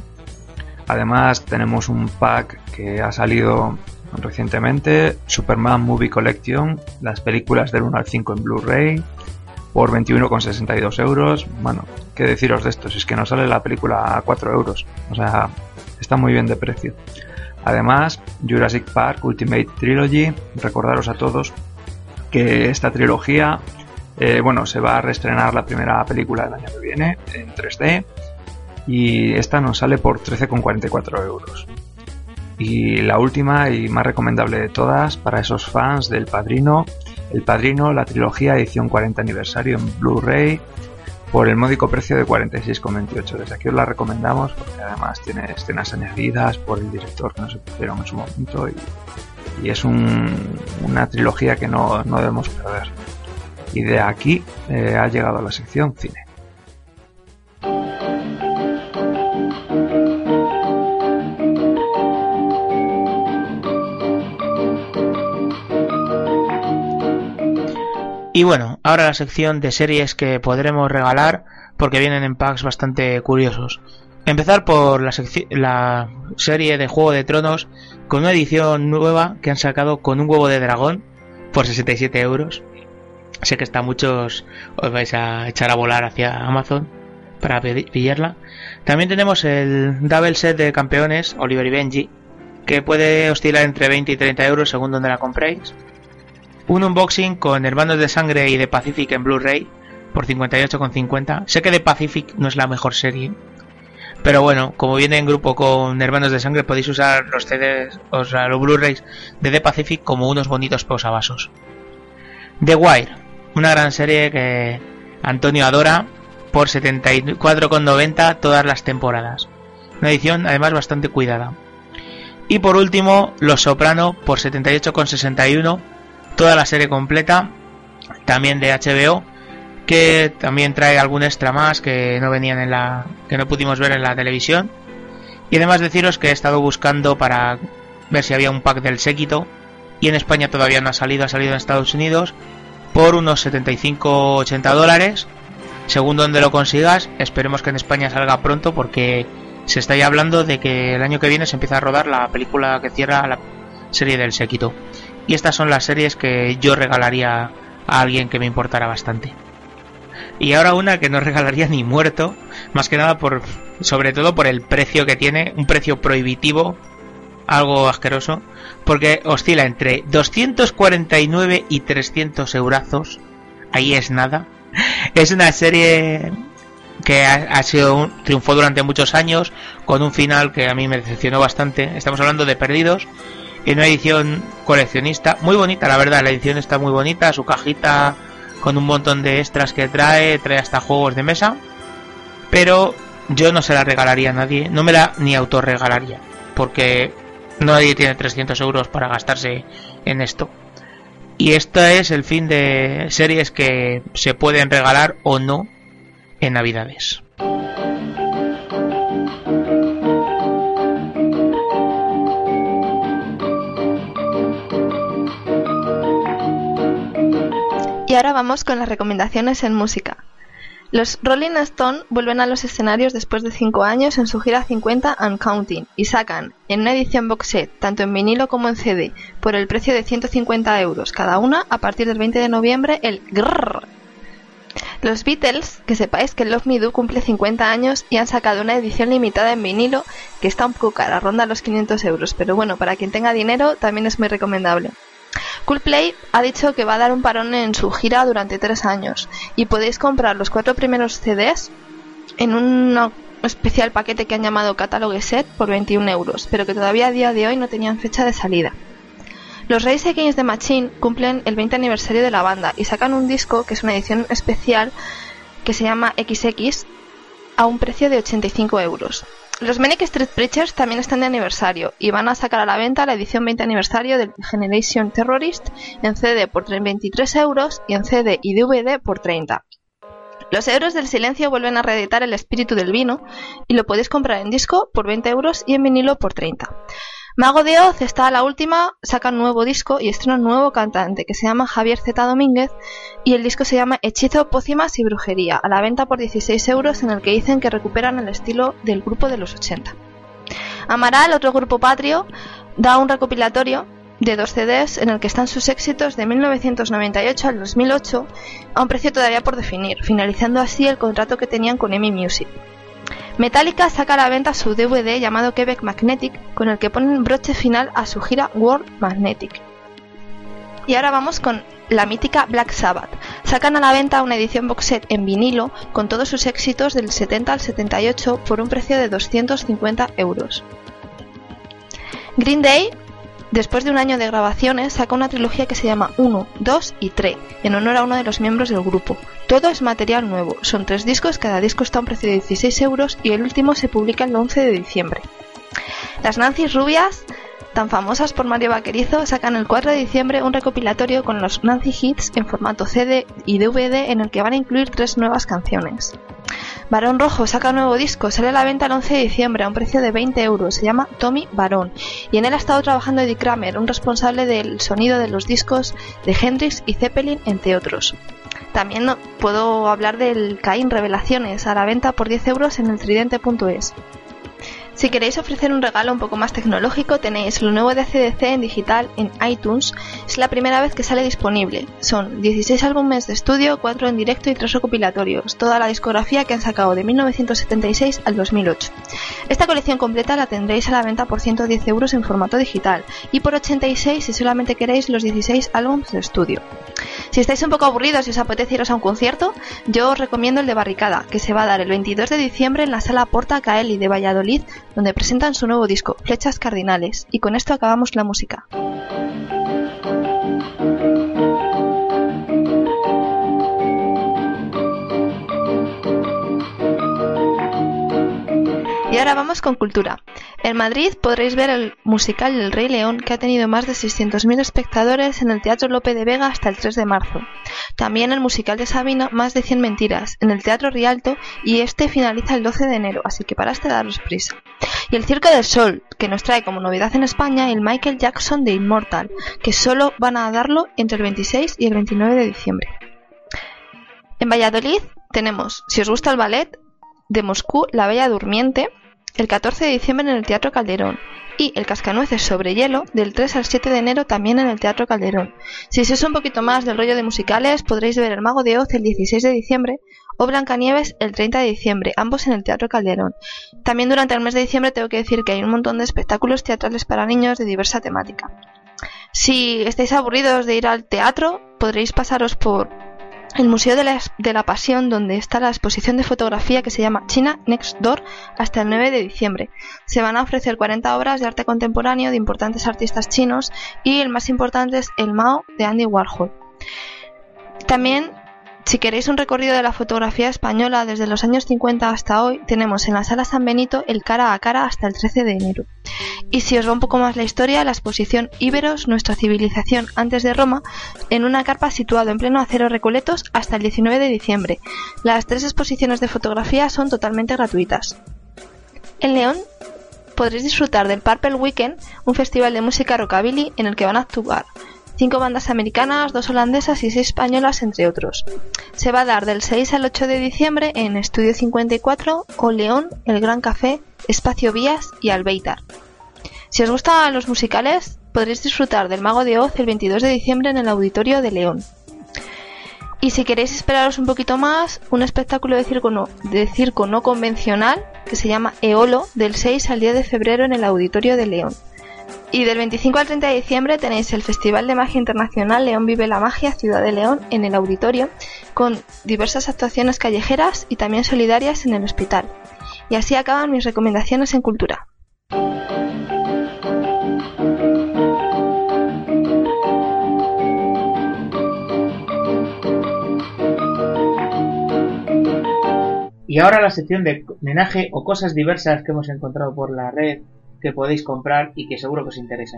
[SPEAKER 1] Además, tenemos un pack que ha salido recientemente, Superman Movie Collection, las películas del 1 al 5 en Blu-ray, por 21,62 euros. Bueno, ¿qué deciros de esto? Si es que nos sale la película a 4 euros. O sea, está muy bien de precio. Además, Jurassic Park Ultimate Trilogy, recordaros a todos que esta trilogía, eh, bueno, se va a reestrenar la primera película del año que viene en 3D y esta nos sale por 13,44 euros. Y la última y más recomendable de todas para esos fans del Padrino el Padrino, la trilogía edición 40 aniversario en Blu-ray por el módico precio de 46,28. Desde aquí os la recomendamos porque además tiene escenas añadidas por el director que no se pusieron en su momento y, es una trilogía que no, debemos perder. Y de aquí eh, ha llegado la sección cine.
[SPEAKER 4] Y bueno, ahora la sección de series que podremos regalar porque vienen en packs bastante curiosos. Empezar por la, serie de Juego de Tronos con una edición nueva que han sacado con un huevo de dragón por 67 euros. Sé que está muchos os vais a echar a volar hacia Amazon para pillarla. También tenemos el double set de campeones Oliver y Benji que puede oscilar entre 20 y 30 euros según donde la compréis un unboxing con Hermanos de Sangre y de Pacific en Blu-ray por 58,50. Sé que de Pacific no es la mejor serie, Pero bueno, como viene en grupo con Hermanos de Sangre, podéis usar los CDs, o sea, los Blu-rays de The Pacific como unos bonitos posavasos. The Wire, una gran serie que Antonio adora por 74,90 todas las temporadas. Una edición además bastante cuidada. Y por último, Los Soprano por 78,61 toda la serie completa, también de HBO, que también trae algún extra más que no venían en la que no pudimos ver en la televisión. Y además deciros que he estado buscando para ver si había un pack del séquito y en España todavía no ha salido, ha salido en Estados Unidos por unos 75-80 dólares. Según donde lo consigas, esperemos que en España salga pronto porque se está ya hablando de que el año que viene se empieza a rodar la película que cierra la serie del séquito. Y estas son las series que yo regalaría a alguien que me importara bastante. Y ahora una que no regalaría ni muerto, más que nada por, sobre todo por el precio que tiene, un precio prohibitivo, algo asqueroso, porque oscila entre 249 y 300 eurazos, ahí es nada. Es una serie que ha, sido un triunfo durante muchos años, con un final que a mí me decepcionó bastante. Estamos hablando de Perdidos, en una edición coleccionista, muy bonita, la verdad, la edición está muy bonita, su cajita con un montón de extras que trae, trae hasta juegos de mesa, pero yo no se la regalaría a nadie, no me la ni autorregalaría, porque nadie tiene 300 euros para gastarse en esto. Y este es el fin de series que se pueden regalar o no en Navidades.
[SPEAKER 3] Ahora vamos con las recomendaciones en música. Los Rolling Stone vuelven a los escenarios después de 5 años en su gira 50 and Counting y sacan en una edición box set, tanto en vinilo como en CD, por el precio de 150 euros cada una a partir del 20 de noviembre el Grrr. Los Beatles, que sepáis que Love Me Do cumple 50 años y han sacado una edición limitada en vinilo que está un poco cara, ronda los 500 euros, pero bueno, para quien tenga dinero también es muy recomendable. Coolplay ha dicho que va a dar un parón en su gira durante tres años y podéis comprar los cuatro primeros CDs en un especial paquete que han llamado Catalogue Set por 21 euros, pero que todavía a día de hoy no tenían fecha de salida. Los Race Against the Machine cumplen el 20 aniversario de la banda y sacan un disco que es una edición especial que se llama XX a un precio de 85 euros. Los Manic Street Preachers también están de aniversario y van a sacar a la venta la edición 20 aniversario del Generation Terrorist en CD por 23 euros y en CD y DVD por 30. Los Euros del Silencio vuelven a reeditar El Espíritu del Vino y lo podéis comprar en disco por 20 euros y en vinilo por 30. Mago de Oz está a la última, saca un nuevo disco y estrena un nuevo cantante que se llama Javier Z. Domínguez y el disco se llama Hechizo, Pócimas y Brujería, a la venta por 16 euros en el que dicen que recuperan el estilo del grupo de los 80. Amaral, otro grupo patrio, da un recopilatorio de dos CDs en el que están sus éxitos de 1998 al 2008 a un precio todavía por definir, finalizando así el contrato que tenían con EMI Music. Metallica saca a la venta su DVD llamado Quebec Magnetic, con el que ponen broche final a su gira World Magnetic. Y ahora vamos con la mítica Black Sabbath. Sacan a la venta una edición box set en vinilo con todos sus éxitos del 70 al 78 por un precio de 250 euros. Green Day Después de un año de grabaciones, saca una trilogía que se llama 1, 2 y 3, en honor a uno de los miembros del grupo. Todo es material nuevo, son tres discos, cada disco está a un precio de 16 euros y el último se publica el 11 de diciembre. Las Nancy Rubias, tan famosas por Mario Vaquerizo, sacan el 4 de diciembre un recopilatorio con los Nancy Hits en formato CD y DVD en el que van a incluir tres nuevas canciones. Barón Rojo saca un nuevo disco, sale a la venta el 11 de diciembre a un precio de 20 euros, se llama Tommy Barón y en él ha estado trabajando Eddie Kramer, un responsable del sonido de los discos de Hendrix y Zeppelin, entre otros. También puedo hablar del Cain Revelaciones a la venta por 10 euros en el tridente.es. Si queréis ofrecer un regalo un poco más tecnológico, tenéis lo nuevo de ACDC en digital en iTunes. Es la primera vez que sale disponible. Son 16 álbumes de estudio, 4 en directo y 3 recopilatorios. Toda la discografía que han sacado de 1976 al 2008. Esta colección completa la tendréis a la venta por 110 euros en formato digital y por 86 si solamente queréis los 16 álbumes de estudio. Si estáis un poco aburridos y os apetece iros a un concierto, yo os recomiendo el de Barricada, que se va a dar el 22 de diciembre en la sala Porta Caeli de Valladolid, donde presentan su nuevo disco, Flechas Cardinales. Y con esto acabamos la música. Ahora vamos con cultura. En Madrid podréis ver el musical El Rey León, que ha tenido más de 600.000 espectadores en el Teatro Lope de Vega hasta el 3 de marzo. También el musical de Sabina, Más de 100 Mentiras, en el Teatro Rialto, y este finaliza el 12 de enero, así que para este daros prisa. Y el Circo del Sol, que nos trae como novedad en España el Michael Jackson de Immortal, que solo van a darlo entre el 26 y el 29 de diciembre. En Valladolid tenemos, si os gusta el ballet, de Moscú, La Bella Durmiente, el 14 de diciembre en el Teatro Calderón y El Cascanueces sobre hielo del 3 al 7 de enero también en el Teatro Calderón. Si sois un poquito más del rollo de musicales, podréis ver El Mago de Oz el 16 de diciembre o Blancanieves el 30 de diciembre, ambos en el Teatro Calderón. También durante el mes de diciembre tengo que decir que hay un montón de espectáculos teatrales para niños de diversa temática. Si estáis aburridos de ir al teatro, podréis pasaros por el Museo de la, Pasión, donde está la exposición de fotografía que se llama China Next Door hasta el 9 de diciembre. Se van a ofrecer 40 obras de arte contemporáneo de importantes artistas chinos y el más importante es el Mao de Andy Warhol. También si queréis un recorrido de la fotografía española desde los años 50 hasta hoy, tenemos en la sala San Benito el cara a cara hasta el 13 de enero. Y si os va un poco más la historia, la exposición Íberos, nuestra civilización antes de Roma, en una carpa situada en pleno acero Recoletos hasta el 19 de diciembre. Las tres exposiciones de fotografía son totalmente gratuitas. En León podréis disfrutar del Purple Weekend, un festival de música rockabilly en el que van a actuar cinco bandas americanas, dos holandesas y seis españolas, entre otros. Se va a dar del 6 al 8 de diciembre en Estudio 54, O León, El Gran Café, Espacio Vías y Albeitar. Si os gustan los musicales, podréis disfrutar del Mago de Oz el 22 de diciembre en el Auditorio de León. Y si queréis esperaros un poquito más, un espectáculo de circo no, de circo no convencional que se llama Eolo del 6 al 10 de febrero en el Auditorio de León. Y del 25 al 30 de diciembre tenéis el Festival de Magia Internacional León Vive la Magia Ciudad de León en el auditorio, con diversas actuaciones callejeras y también solidarias en el hospital. Y así acaban mis recomendaciones en cultura.
[SPEAKER 4] Y ahora la sección de homenaje o cosas diversas que hemos encontrado por la red que podéis comprar y que seguro que os interesa.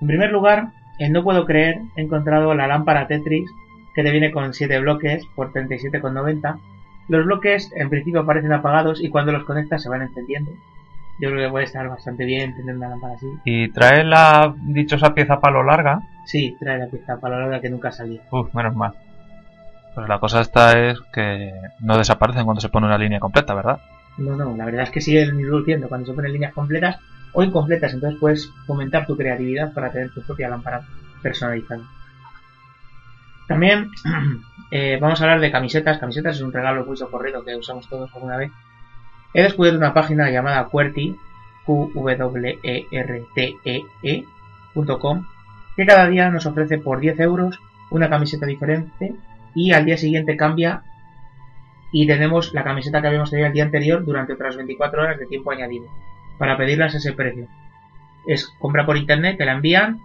[SPEAKER 4] En primer lugar, en No Puedo Creer he encontrado la lámpara Tetris que te viene con 7 bloques por 37,90. Los bloques en principio aparecen apagados y cuando los conectas se van encendiendo. Yo creo que puede estar bastante bien tener una lámpara así.
[SPEAKER 2] ¿Y trae la dichosa pieza palo larga?
[SPEAKER 4] Sí, trae la pieza palo larga que nunca salía.
[SPEAKER 2] Uf, menos mal. Pues la cosa esta es que no desaparecen cuando se pone una línea completa, ¿verdad?
[SPEAKER 4] No, no, la verdad es que siguen luciendo cuando se ponen líneas completas o incompletas, entonces puedes fomentar tu creatividad para tener tu propia lámpara personalizada. También eh, vamos a hablar de camisetas. Camisetas es un regalo muy socorrido que usamos todos alguna vez. He descubierto una página llamada Qwerty, q e e, e que cada día nos ofrece por 10 euros una camiseta diferente y al día siguiente cambia y tenemos la camiseta que habíamos tenido el día anterior durante otras 24 horas de tiempo añadido para pedirlas ese precio. Es compra por internet, te la envían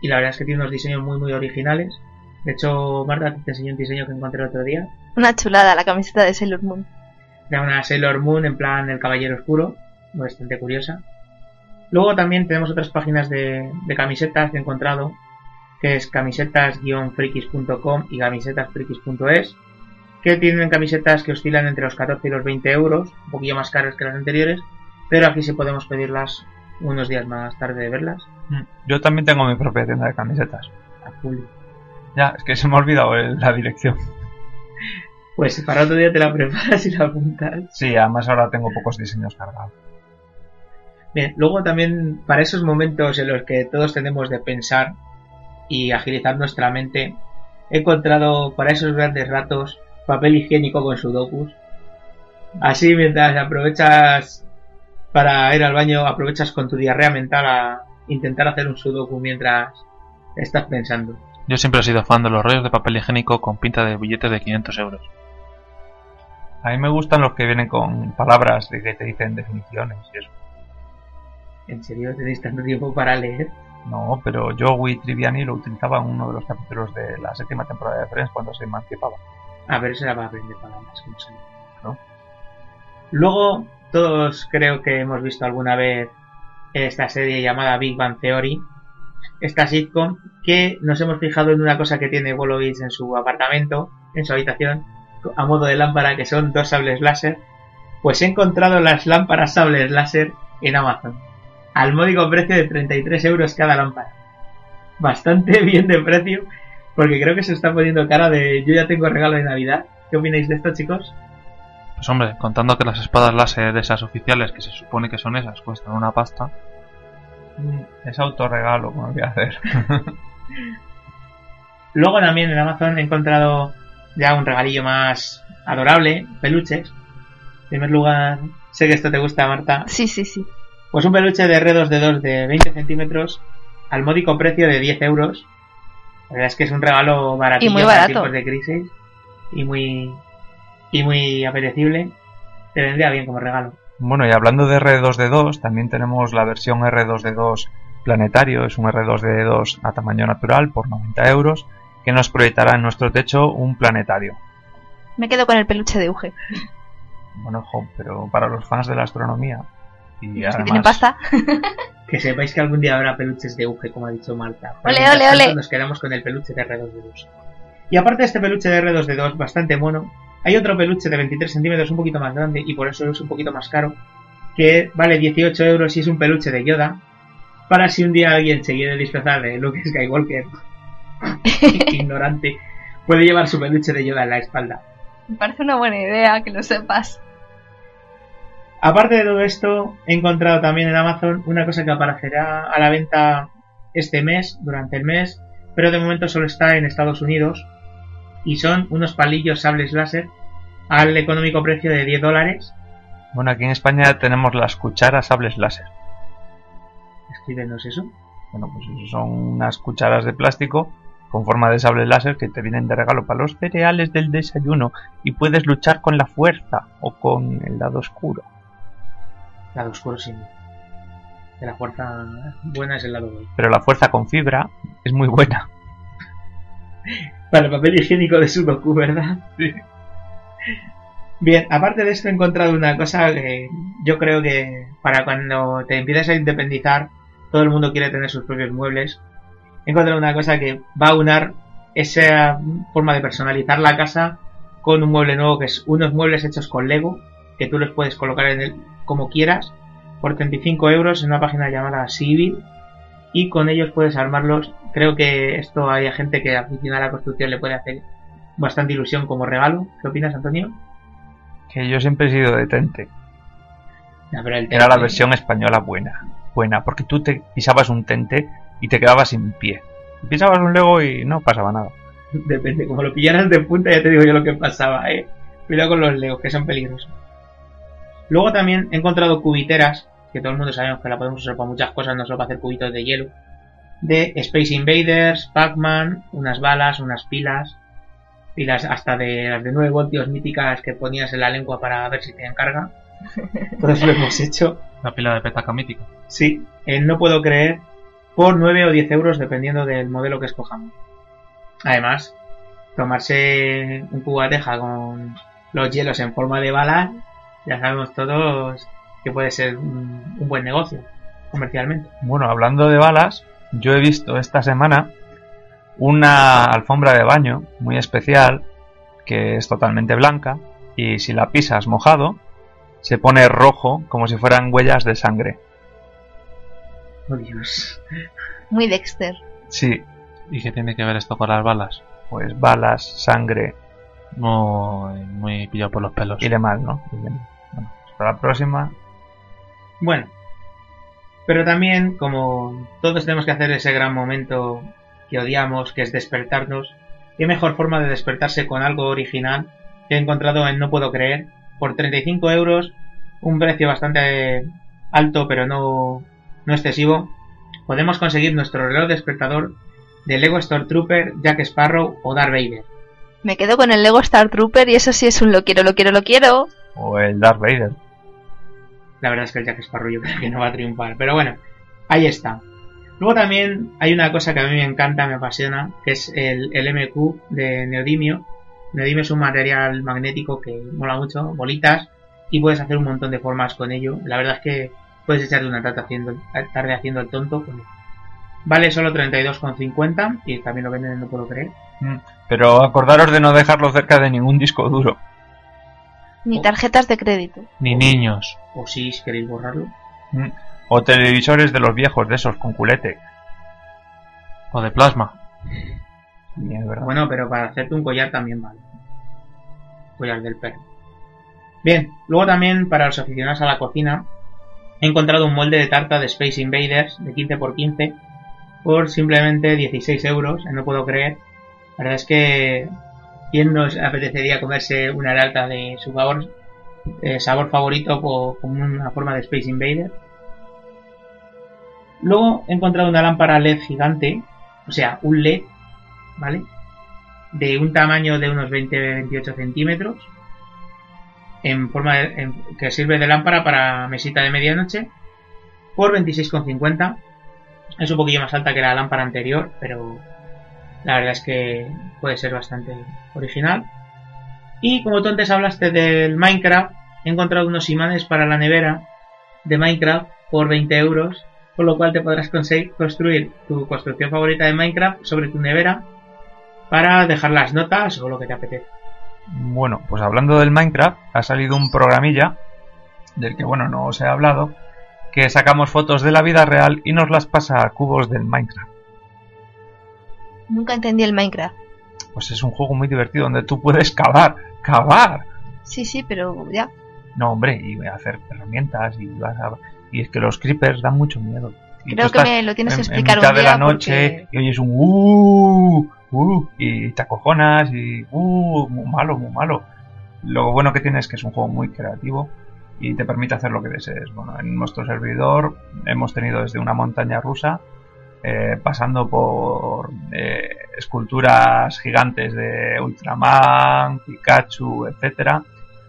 [SPEAKER 4] y la verdad es que tiene unos diseños muy muy originales. De hecho, Marta te enseñó un diseño que encontré el otro día.
[SPEAKER 3] Una chulada, la camiseta de Sailor Moon.
[SPEAKER 4] Era una Sailor Moon en plan el Caballero Oscuro, bastante curiosa. Luego también tenemos otras páginas de, camisetas que he encontrado, que es camisetas-frikis.com y camisetasfrikis.es, que tienen camisetas que oscilan entre los 14 y los 20 euros, un poquillo más caras que las anteriores, pero aquí sí podemos pedirlas unos días más tarde de verlas.
[SPEAKER 2] Mm. Yo también tengo mi propia tienda de camisetas. Ya, es que se me ha olvidado la dirección.
[SPEAKER 4] Pues para otro día te la preparas y la apuntas.
[SPEAKER 2] Sí, además ahora tengo pocos diseños cargados.
[SPEAKER 4] Bien, luego también para esos momentos en los que todos tenemos de pensar y agilizar nuestra mente, he encontrado para esos grandes ratos papel higiénico con sudokus. Así mientras aprovechas para ir al baño aprovechas con tu diarrea mental a intentar hacer un sudoku mientras estás pensando.
[SPEAKER 2] Yo siempre he sido fan de los rollos de papel higiénico con pinta de billetes de 500 euros.
[SPEAKER 1] A mí me gustan los que vienen con palabras de que te dicen definiciones y eso.
[SPEAKER 4] ¿En serio tenéis tanto tiempo para leer?
[SPEAKER 1] No, pero Joey Triviani lo utilizaba en uno de los capítulos de la séptima temporada de Friends cuando se emancipaba.
[SPEAKER 4] A ver, eso era para aprender palabras, que no.
[SPEAKER 1] ¿no?
[SPEAKER 4] Luego, todos creo que hemos visto alguna vez esta serie llamada Big Bang Theory, esta sitcom, que nos hemos fijado en una cosa que tiene Wolowitz en su apartamento, en su habitación, a modo de lámpara, que son dos sables láser. Pues he encontrado las lámparas sables láser en Amazon, al módico precio de 33 euros cada lámpara. Bastante bien de precio, porque creo que se está poniendo cara de yo ya tengo regalo de Navidad. ¿Qué opináis de esto, chicos?
[SPEAKER 2] Pues hombre, contando que las espadas láser de esas oficiales, que se supone que son esas, cuestan una pasta.
[SPEAKER 1] Es autorregalo, como voy a hacer.
[SPEAKER 4] Luego también en Amazon he encontrado ya un regalillo más adorable, peluches. En primer lugar, sé que esto te gusta, Marta.
[SPEAKER 3] Sí, sí, sí.
[SPEAKER 4] Pues un peluche de R2 de 2 de 20 centímetros al módico precio de 10 euros. La verdad es que es un regalo baratillo
[SPEAKER 3] Y muy barato.
[SPEAKER 4] tiempos de crisis y muy y muy apetecible. Te vendría bien como regalo.
[SPEAKER 1] Bueno, y hablando de R2D2, también tenemos la versión R2D2 planetario, es un R2D2 a tamaño natural por 90 euros, que nos proyectará en nuestro techo un planetario.
[SPEAKER 3] Me quedo con el peluche de Uge.
[SPEAKER 1] Bueno, jo, pero para los fans de la astronomía y además,
[SPEAKER 3] tienen pasta.
[SPEAKER 4] Que sepáis que algún día habrá peluches de Uge, como ha dicho Marta.
[SPEAKER 3] Ole, ole, ole.
[SPEAKER 4] Nos quedamos con el peluche de R2D2. Y aparte de este peluche de R2D2, bastante mono, hay otro peluche de 23 centímetros un poquito más grande y por eso es un poquito más caro, que vale 18 euros y es un peluche de Yoda, para si un día alguien se quiere disfrazar de Luke Skywalker, ignorante, puede llevar su peluche de Yoda en la espalda.
[SPEAKER 3] Me parece una buena idea que lo sepas.
[SPEAKER 4] Aparte de todo esto, he encontrado también en Amazon una cosa que aparecerá a la venta este mes, durante el mes, pero de momento solo está en Estados Unidos. Y son unos palillos sables láser al económico precio de 10 dólares.
[SPEAKER 1] bueno, aquí en España tenemos las cucharas sables láser.
[SPEAKER 4] Escríbenos eso.
[SPEAKER 1] Bueno, pues eso son unas cucharas de plástico con forma de sable láser que te vienen de regalo para los cereales del desayuno y puedes luchar con la fuerza o con el lado oscuro.
[SPEAKER 4] Lado oscuro sí. De la fuerza buena es el lado bueno.
[SPEAKER 1] Pero la fuerza con fibra es muy buena.
[SPEAKER 4] Para el papel higiénico de Sudoku, ¿verdad? Bien, aparte de esto he encontrado una cosa que yo creo que para cuando te empiezas a independizar, todo el mundo quiere tener sus propios muebles. He encontrado una cosa que va a unar esa forma de personalizar la casa con un mueble nuevo que es unos muebles hechos con Lego, que tú los puedes colocar en el como quieras, por 35 euros en una página llamada Civil y con ellos puedes armarlos. Creo que esto hay gente que aficionada a la construcción le puede hacer bastante ilusión como regalo. ¿Qué opinas, Antonio?
[SPEAKER 1] Que yo siempre he sido detente.
[SPEAKER 4] Pero el
[SPEAKER 1] Era la
[SPEAKER 4] tente-
[SPEAKER 1] versión española buena. Buena, porque tú te pisabas un tente y te quedabas sin pie. Pisabas un Lego y no pasaba nada.
[SPEAKER 4] Depende, como lo pillaras de punta ya te digo yo lo que pasaba, eh. Cuidado con los legos, que son peligrosos. Luego también he encontrado cubiteras, que todo el mundo sabemos que la podemos usar para muchas cosas, no solo para hacer cubitos de hielo. De Space Invaders, Pac-Man, unas balas, unas pilas. Pilas hasta de las de 9 voltios míticas que ponías en la lengua para ver si tenían carga. Todos lo hemos hecho.
[SPEAKER 2] La pila de petaca mítica.
[SPEAKER 4] Sí, en no puedo creer por 9 o 10 euros dependiendo del modelo que escojamos. Además, tomarse un cubo de teja con los hielos en forma de bala, ya sabemos todos que puede ser un, un buen negocio comercialmente.
[SPEAKER 1] Bueno, hablando de balas, yo he visto esta semana una alfombra de baño muy especial que es totalmente blanca y si la pisas mojado se pone rojo como si fueran huellas de sangre.
[SPEAKER 4] Oh Dios.
[SPEAKER 3] Muy Dexter.
[SPEAKER 1] Sí,
[SPEAKER 2] ¿Y qué tiene que ver esto con las balas?
[SPEAKER 1] pues balas, sangre
[SPEAKER 2] Muy, muy pillado por los pelos.
[SPEAKER 1] y demás, ¿no? Y demás. Bueno, hasta la próxima.
[SPEAKER 4] Bueno, pero también como todos tenemos que hacer ese gran momento que odiamos, que es despertarnos, qué mejor forma de despertarse con algo original que he encontrado en No Puedo Creer por 35 euros, un precio bastante alto pero no, no excesivo. Podemos conseguir nuestro reloj despertador de Lego Star Trooper, Jack Sparrow o Darth Vader.
[SPEAKER 3] Me quedo con el Lego Star Trooper y eso sí es un lo quiero, lo quiero, lo quiero.
[SPEAKER 1] O el Darth Vader.
[SPEAKER 4] La verdad es que el Jack Sparrow yo creo que no va a triunfar. Pero bueno, ahí está. Luego también hay una cosa que a mí me encanta, me apasiona, que es el, el MQ de Neodimio. Neodimio es un material magnético que mola mucho, bolitas, y puedes hacer un montón de formas con ello. La verdad es que puedes echarle una tarde haciendo, tarde haciendo el tonto. Vale solo 32,50 y también lo venden, en no puedo creer.
[SPEAKER 1] Mm, Pero acordaros de no dejarlo cerca de ningún disco duro.
[SPEAKER 3] Ni tarjetas de crédito.
[SPEAKER 1] Ni niños.
[SPEAKER 4] O si queréis borrarlo.
[SPEAKER 1] Mm, O televisores de los viejos, de esos, con culete. O de plasma. Sí, es verdad.
[SPEAKER 4] Bueno, pero para hacerte un collar también vale. Collar del perro. Bien, luego también para los aficionados a la cocina he encontrado un molde de tarta de Space Invaders de 15x15 por simplemente 16 euros, no puedo creer. La verdad es que ¿quién nos apetecería comerse una tarta de su favor, eh, sabor favorito con una forma de Space Invader? Luego he encontrado una lámpara LED gigante, o sea, un LED, ¿vale? De un tamaño de unos 20-28 centímetros, en forma de- que sirve de lámpara para mesita de medianoche, por 26,50. Es un poquillo más alta que la lámpara anterior, pero la verdad es que puede ser bastante original. Y como tú antes hablaste del Minecraft, he encontrado unos imanes para la nevera de Minecraft por 20 euros, con lo cual te podrás construir tu construcción favorita de Minecraft sobre tu nevera para dejar las notas o lo que te apetezca.
[SPEAKER 1] Bueno, pues hablando del Minecraft, ha salido un programilla del que, bueno, no os he hablado, que sacamos fotos de la vida real y nos las pasa a cubos del Minecraft.
[SPEAKER 3] Nunca entendí el Minecraft.
[SPEAKER 1] Pues es un juego muy divertido donde tú puedes cavar, cavar.
[SPEAKER 3] Sí, sí, pero ya.
[SPEAKER 1] No, hombre, y hacer herramientas y vas a... Y es que los creepers dan mucho miedo. Y
[SPEAKER 3] Creo que me lo tienes que explicar
[SPEAKER 1] en mitad
[SPEAKER 3] un
[SPEAKER 1] de la noche
[SPEAKER 3] porque-
[SPEAKER 1] y oyes un uh, uh, y te acojonas y uh, muy malo, muy malo. Lo bueno que tiene es que es un juego muy creativo y te permite hacer lo que desees. Bueno, en nuestro servidor hemos tenido desde una montaña rusa, eh, pasando por eh, esculturas gigantes de Ultraman, Pikachu, etcétera,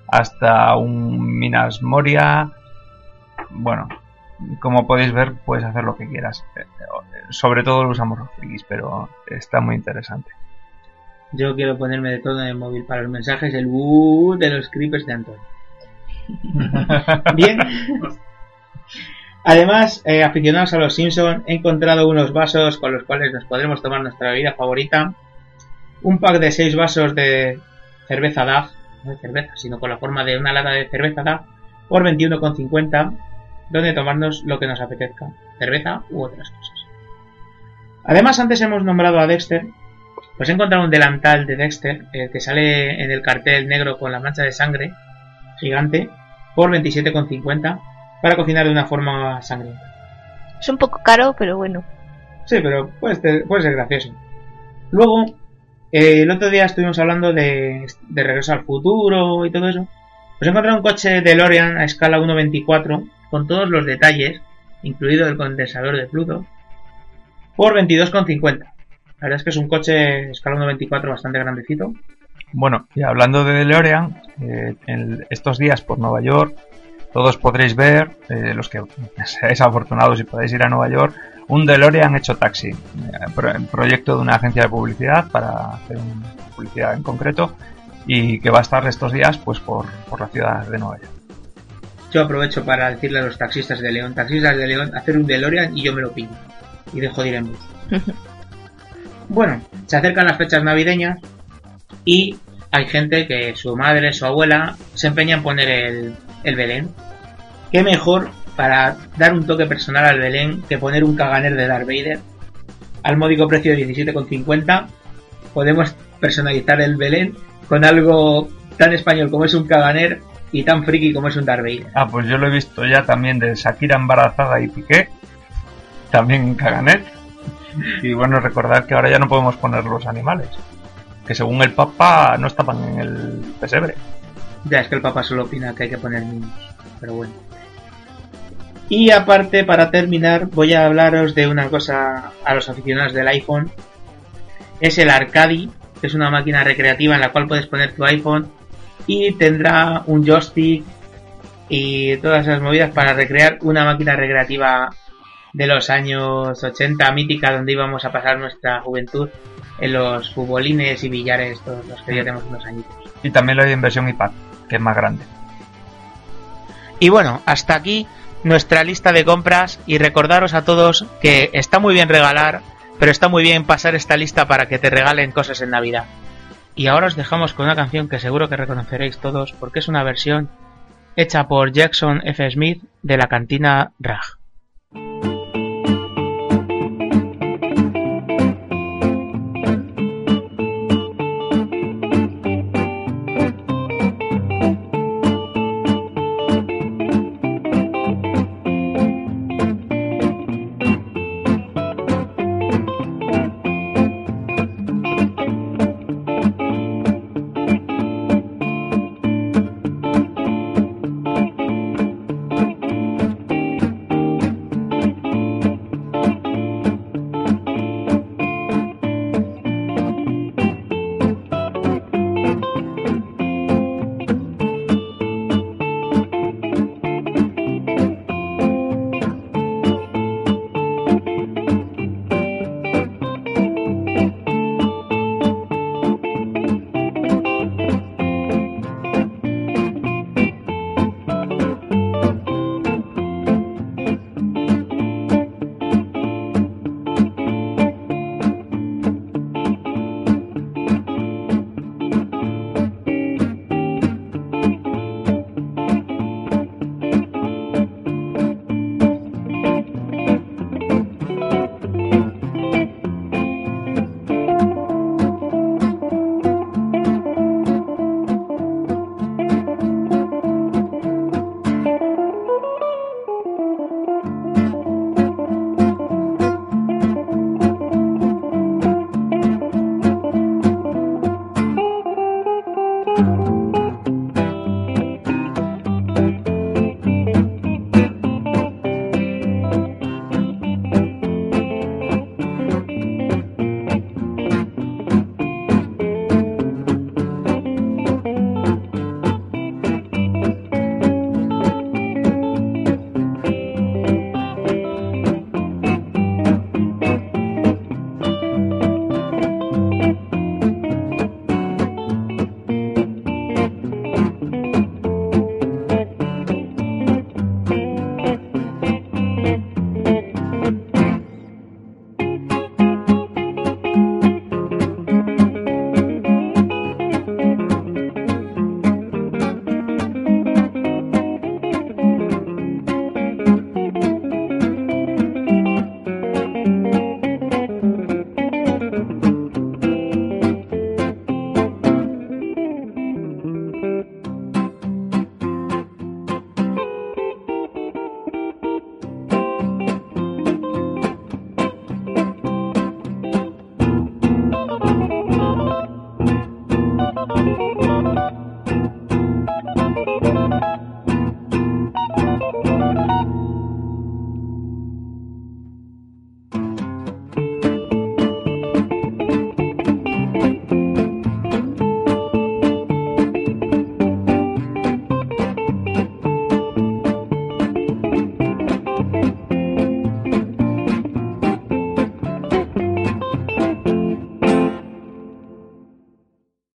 [SPEAKER 1] hasta un Minas Moria. Bueno, como podéis ver, puedes hacer lo que quieras. Eh, Sobre todo lo usamos los frikis, pero está muy interesante.
[SPEAKER 4] Yo quiero ponerme de todo en el móvil para los mensajes, el de los creepers de Antonio. Bien. Además, eh, aficionados a los Simpson, he encontrado unos vasos con los cuales nos podremos tomar nuestra bebida favorita. Un pack de 6 vasos de cerveza DAF, no de cerveza, sino con la forma de una lata de cerveza DAF, por 21,50, donde tomarnos lo que nos apetezca, cerveza u otras cosas. Además, antes hemos nombrado a Dexter, pues he encontrado un delantal de Dexter, el que sale en el cartel negro con la mancha de sangre gigante, por 27,50 para cocinar de una forma sangrienta.
[SPEAKER 3] Es un poco caro, pero bueno.
[SPEAKER 4] Sí, pero puede ser, puede ser gracioso. Luego, eh, el otro día estuvimos hablando de, de Regreso al Futuro y todo eso. Pues he encontrado un coche DeLorean a escala 1.24 con todos los detalles, incluido el condensador de Pluto, por 22,50. La verdad es que es un coche a escala 1.24 bastante grandecito.
[SPEAKER 1] Bueno, y hablando de DeLorean, eh, en estos días por Nueva York, todos podréis ver, eh, los que seáis afortunados y podáis ir a Nueva York, un DeLorean hecho taxi. Eh, pro- proyecto de una agencia de publicidad para hacer una publicidad en concreto y que va a estar estos días pues por, por la ciudad de Nueva York.
[SPEAKER 4] Yo aprovecho para decirle a los taxistas de León, taxistas de León, hacer un DeLorean y yo me lo pillo. Y dejo de ir en bus. Bueno, se acercan las fechas navideñas y hay gente que su madre, su abuela, se empeña en poner el, el Belén. ¿Qué mejor para dar un toque personal al Belén que poner un caganer de Darth Vader? Al módico precio de 17,50 podemos personalizar el Belén con algo tan español como es un caganer y tan friki como es un Darth Vader.
[SPEAKER 1] Ah, pues yo lo he visto ya también de Shakira embarazada y Piqué, también en Caganet. Y bueno, recordar que ahora ya no podemos poner los animales, que según el Papa no estaban en el pesebre.
[SPEAKER 4] Ya es que el Papa solo opina que hay que poner niños, pero bueno. Y aparte, para terminar, voy a hablaros de una cosa a los aficionados del iPhone, es el Arcadi, que es una máquina recreativa en la cual puedes poner tu iPhone y tendrá un joystick y todas esas movidas para recrear una máquina recreativa de los años 80 mítica donde íbamos a pasar nuestra juventud en los futbolines y billares, todos los que ya tenemos unos añitos.
[SPEAKER 1] Y también lo hay en versión iPad, que es más grande.
[SPEAKER 4] Y bueno, hasta aquí nuestra lista de compras y recordaros a todos que está muy bien regalar, pero está muy bien pasar esta lista para que te regalen cosas en Navidad. Y ahora os dejamos con una canción que seguro que reconoceréis todos porque es una versión hecha por Jackson F. Smith de la cantina Rag.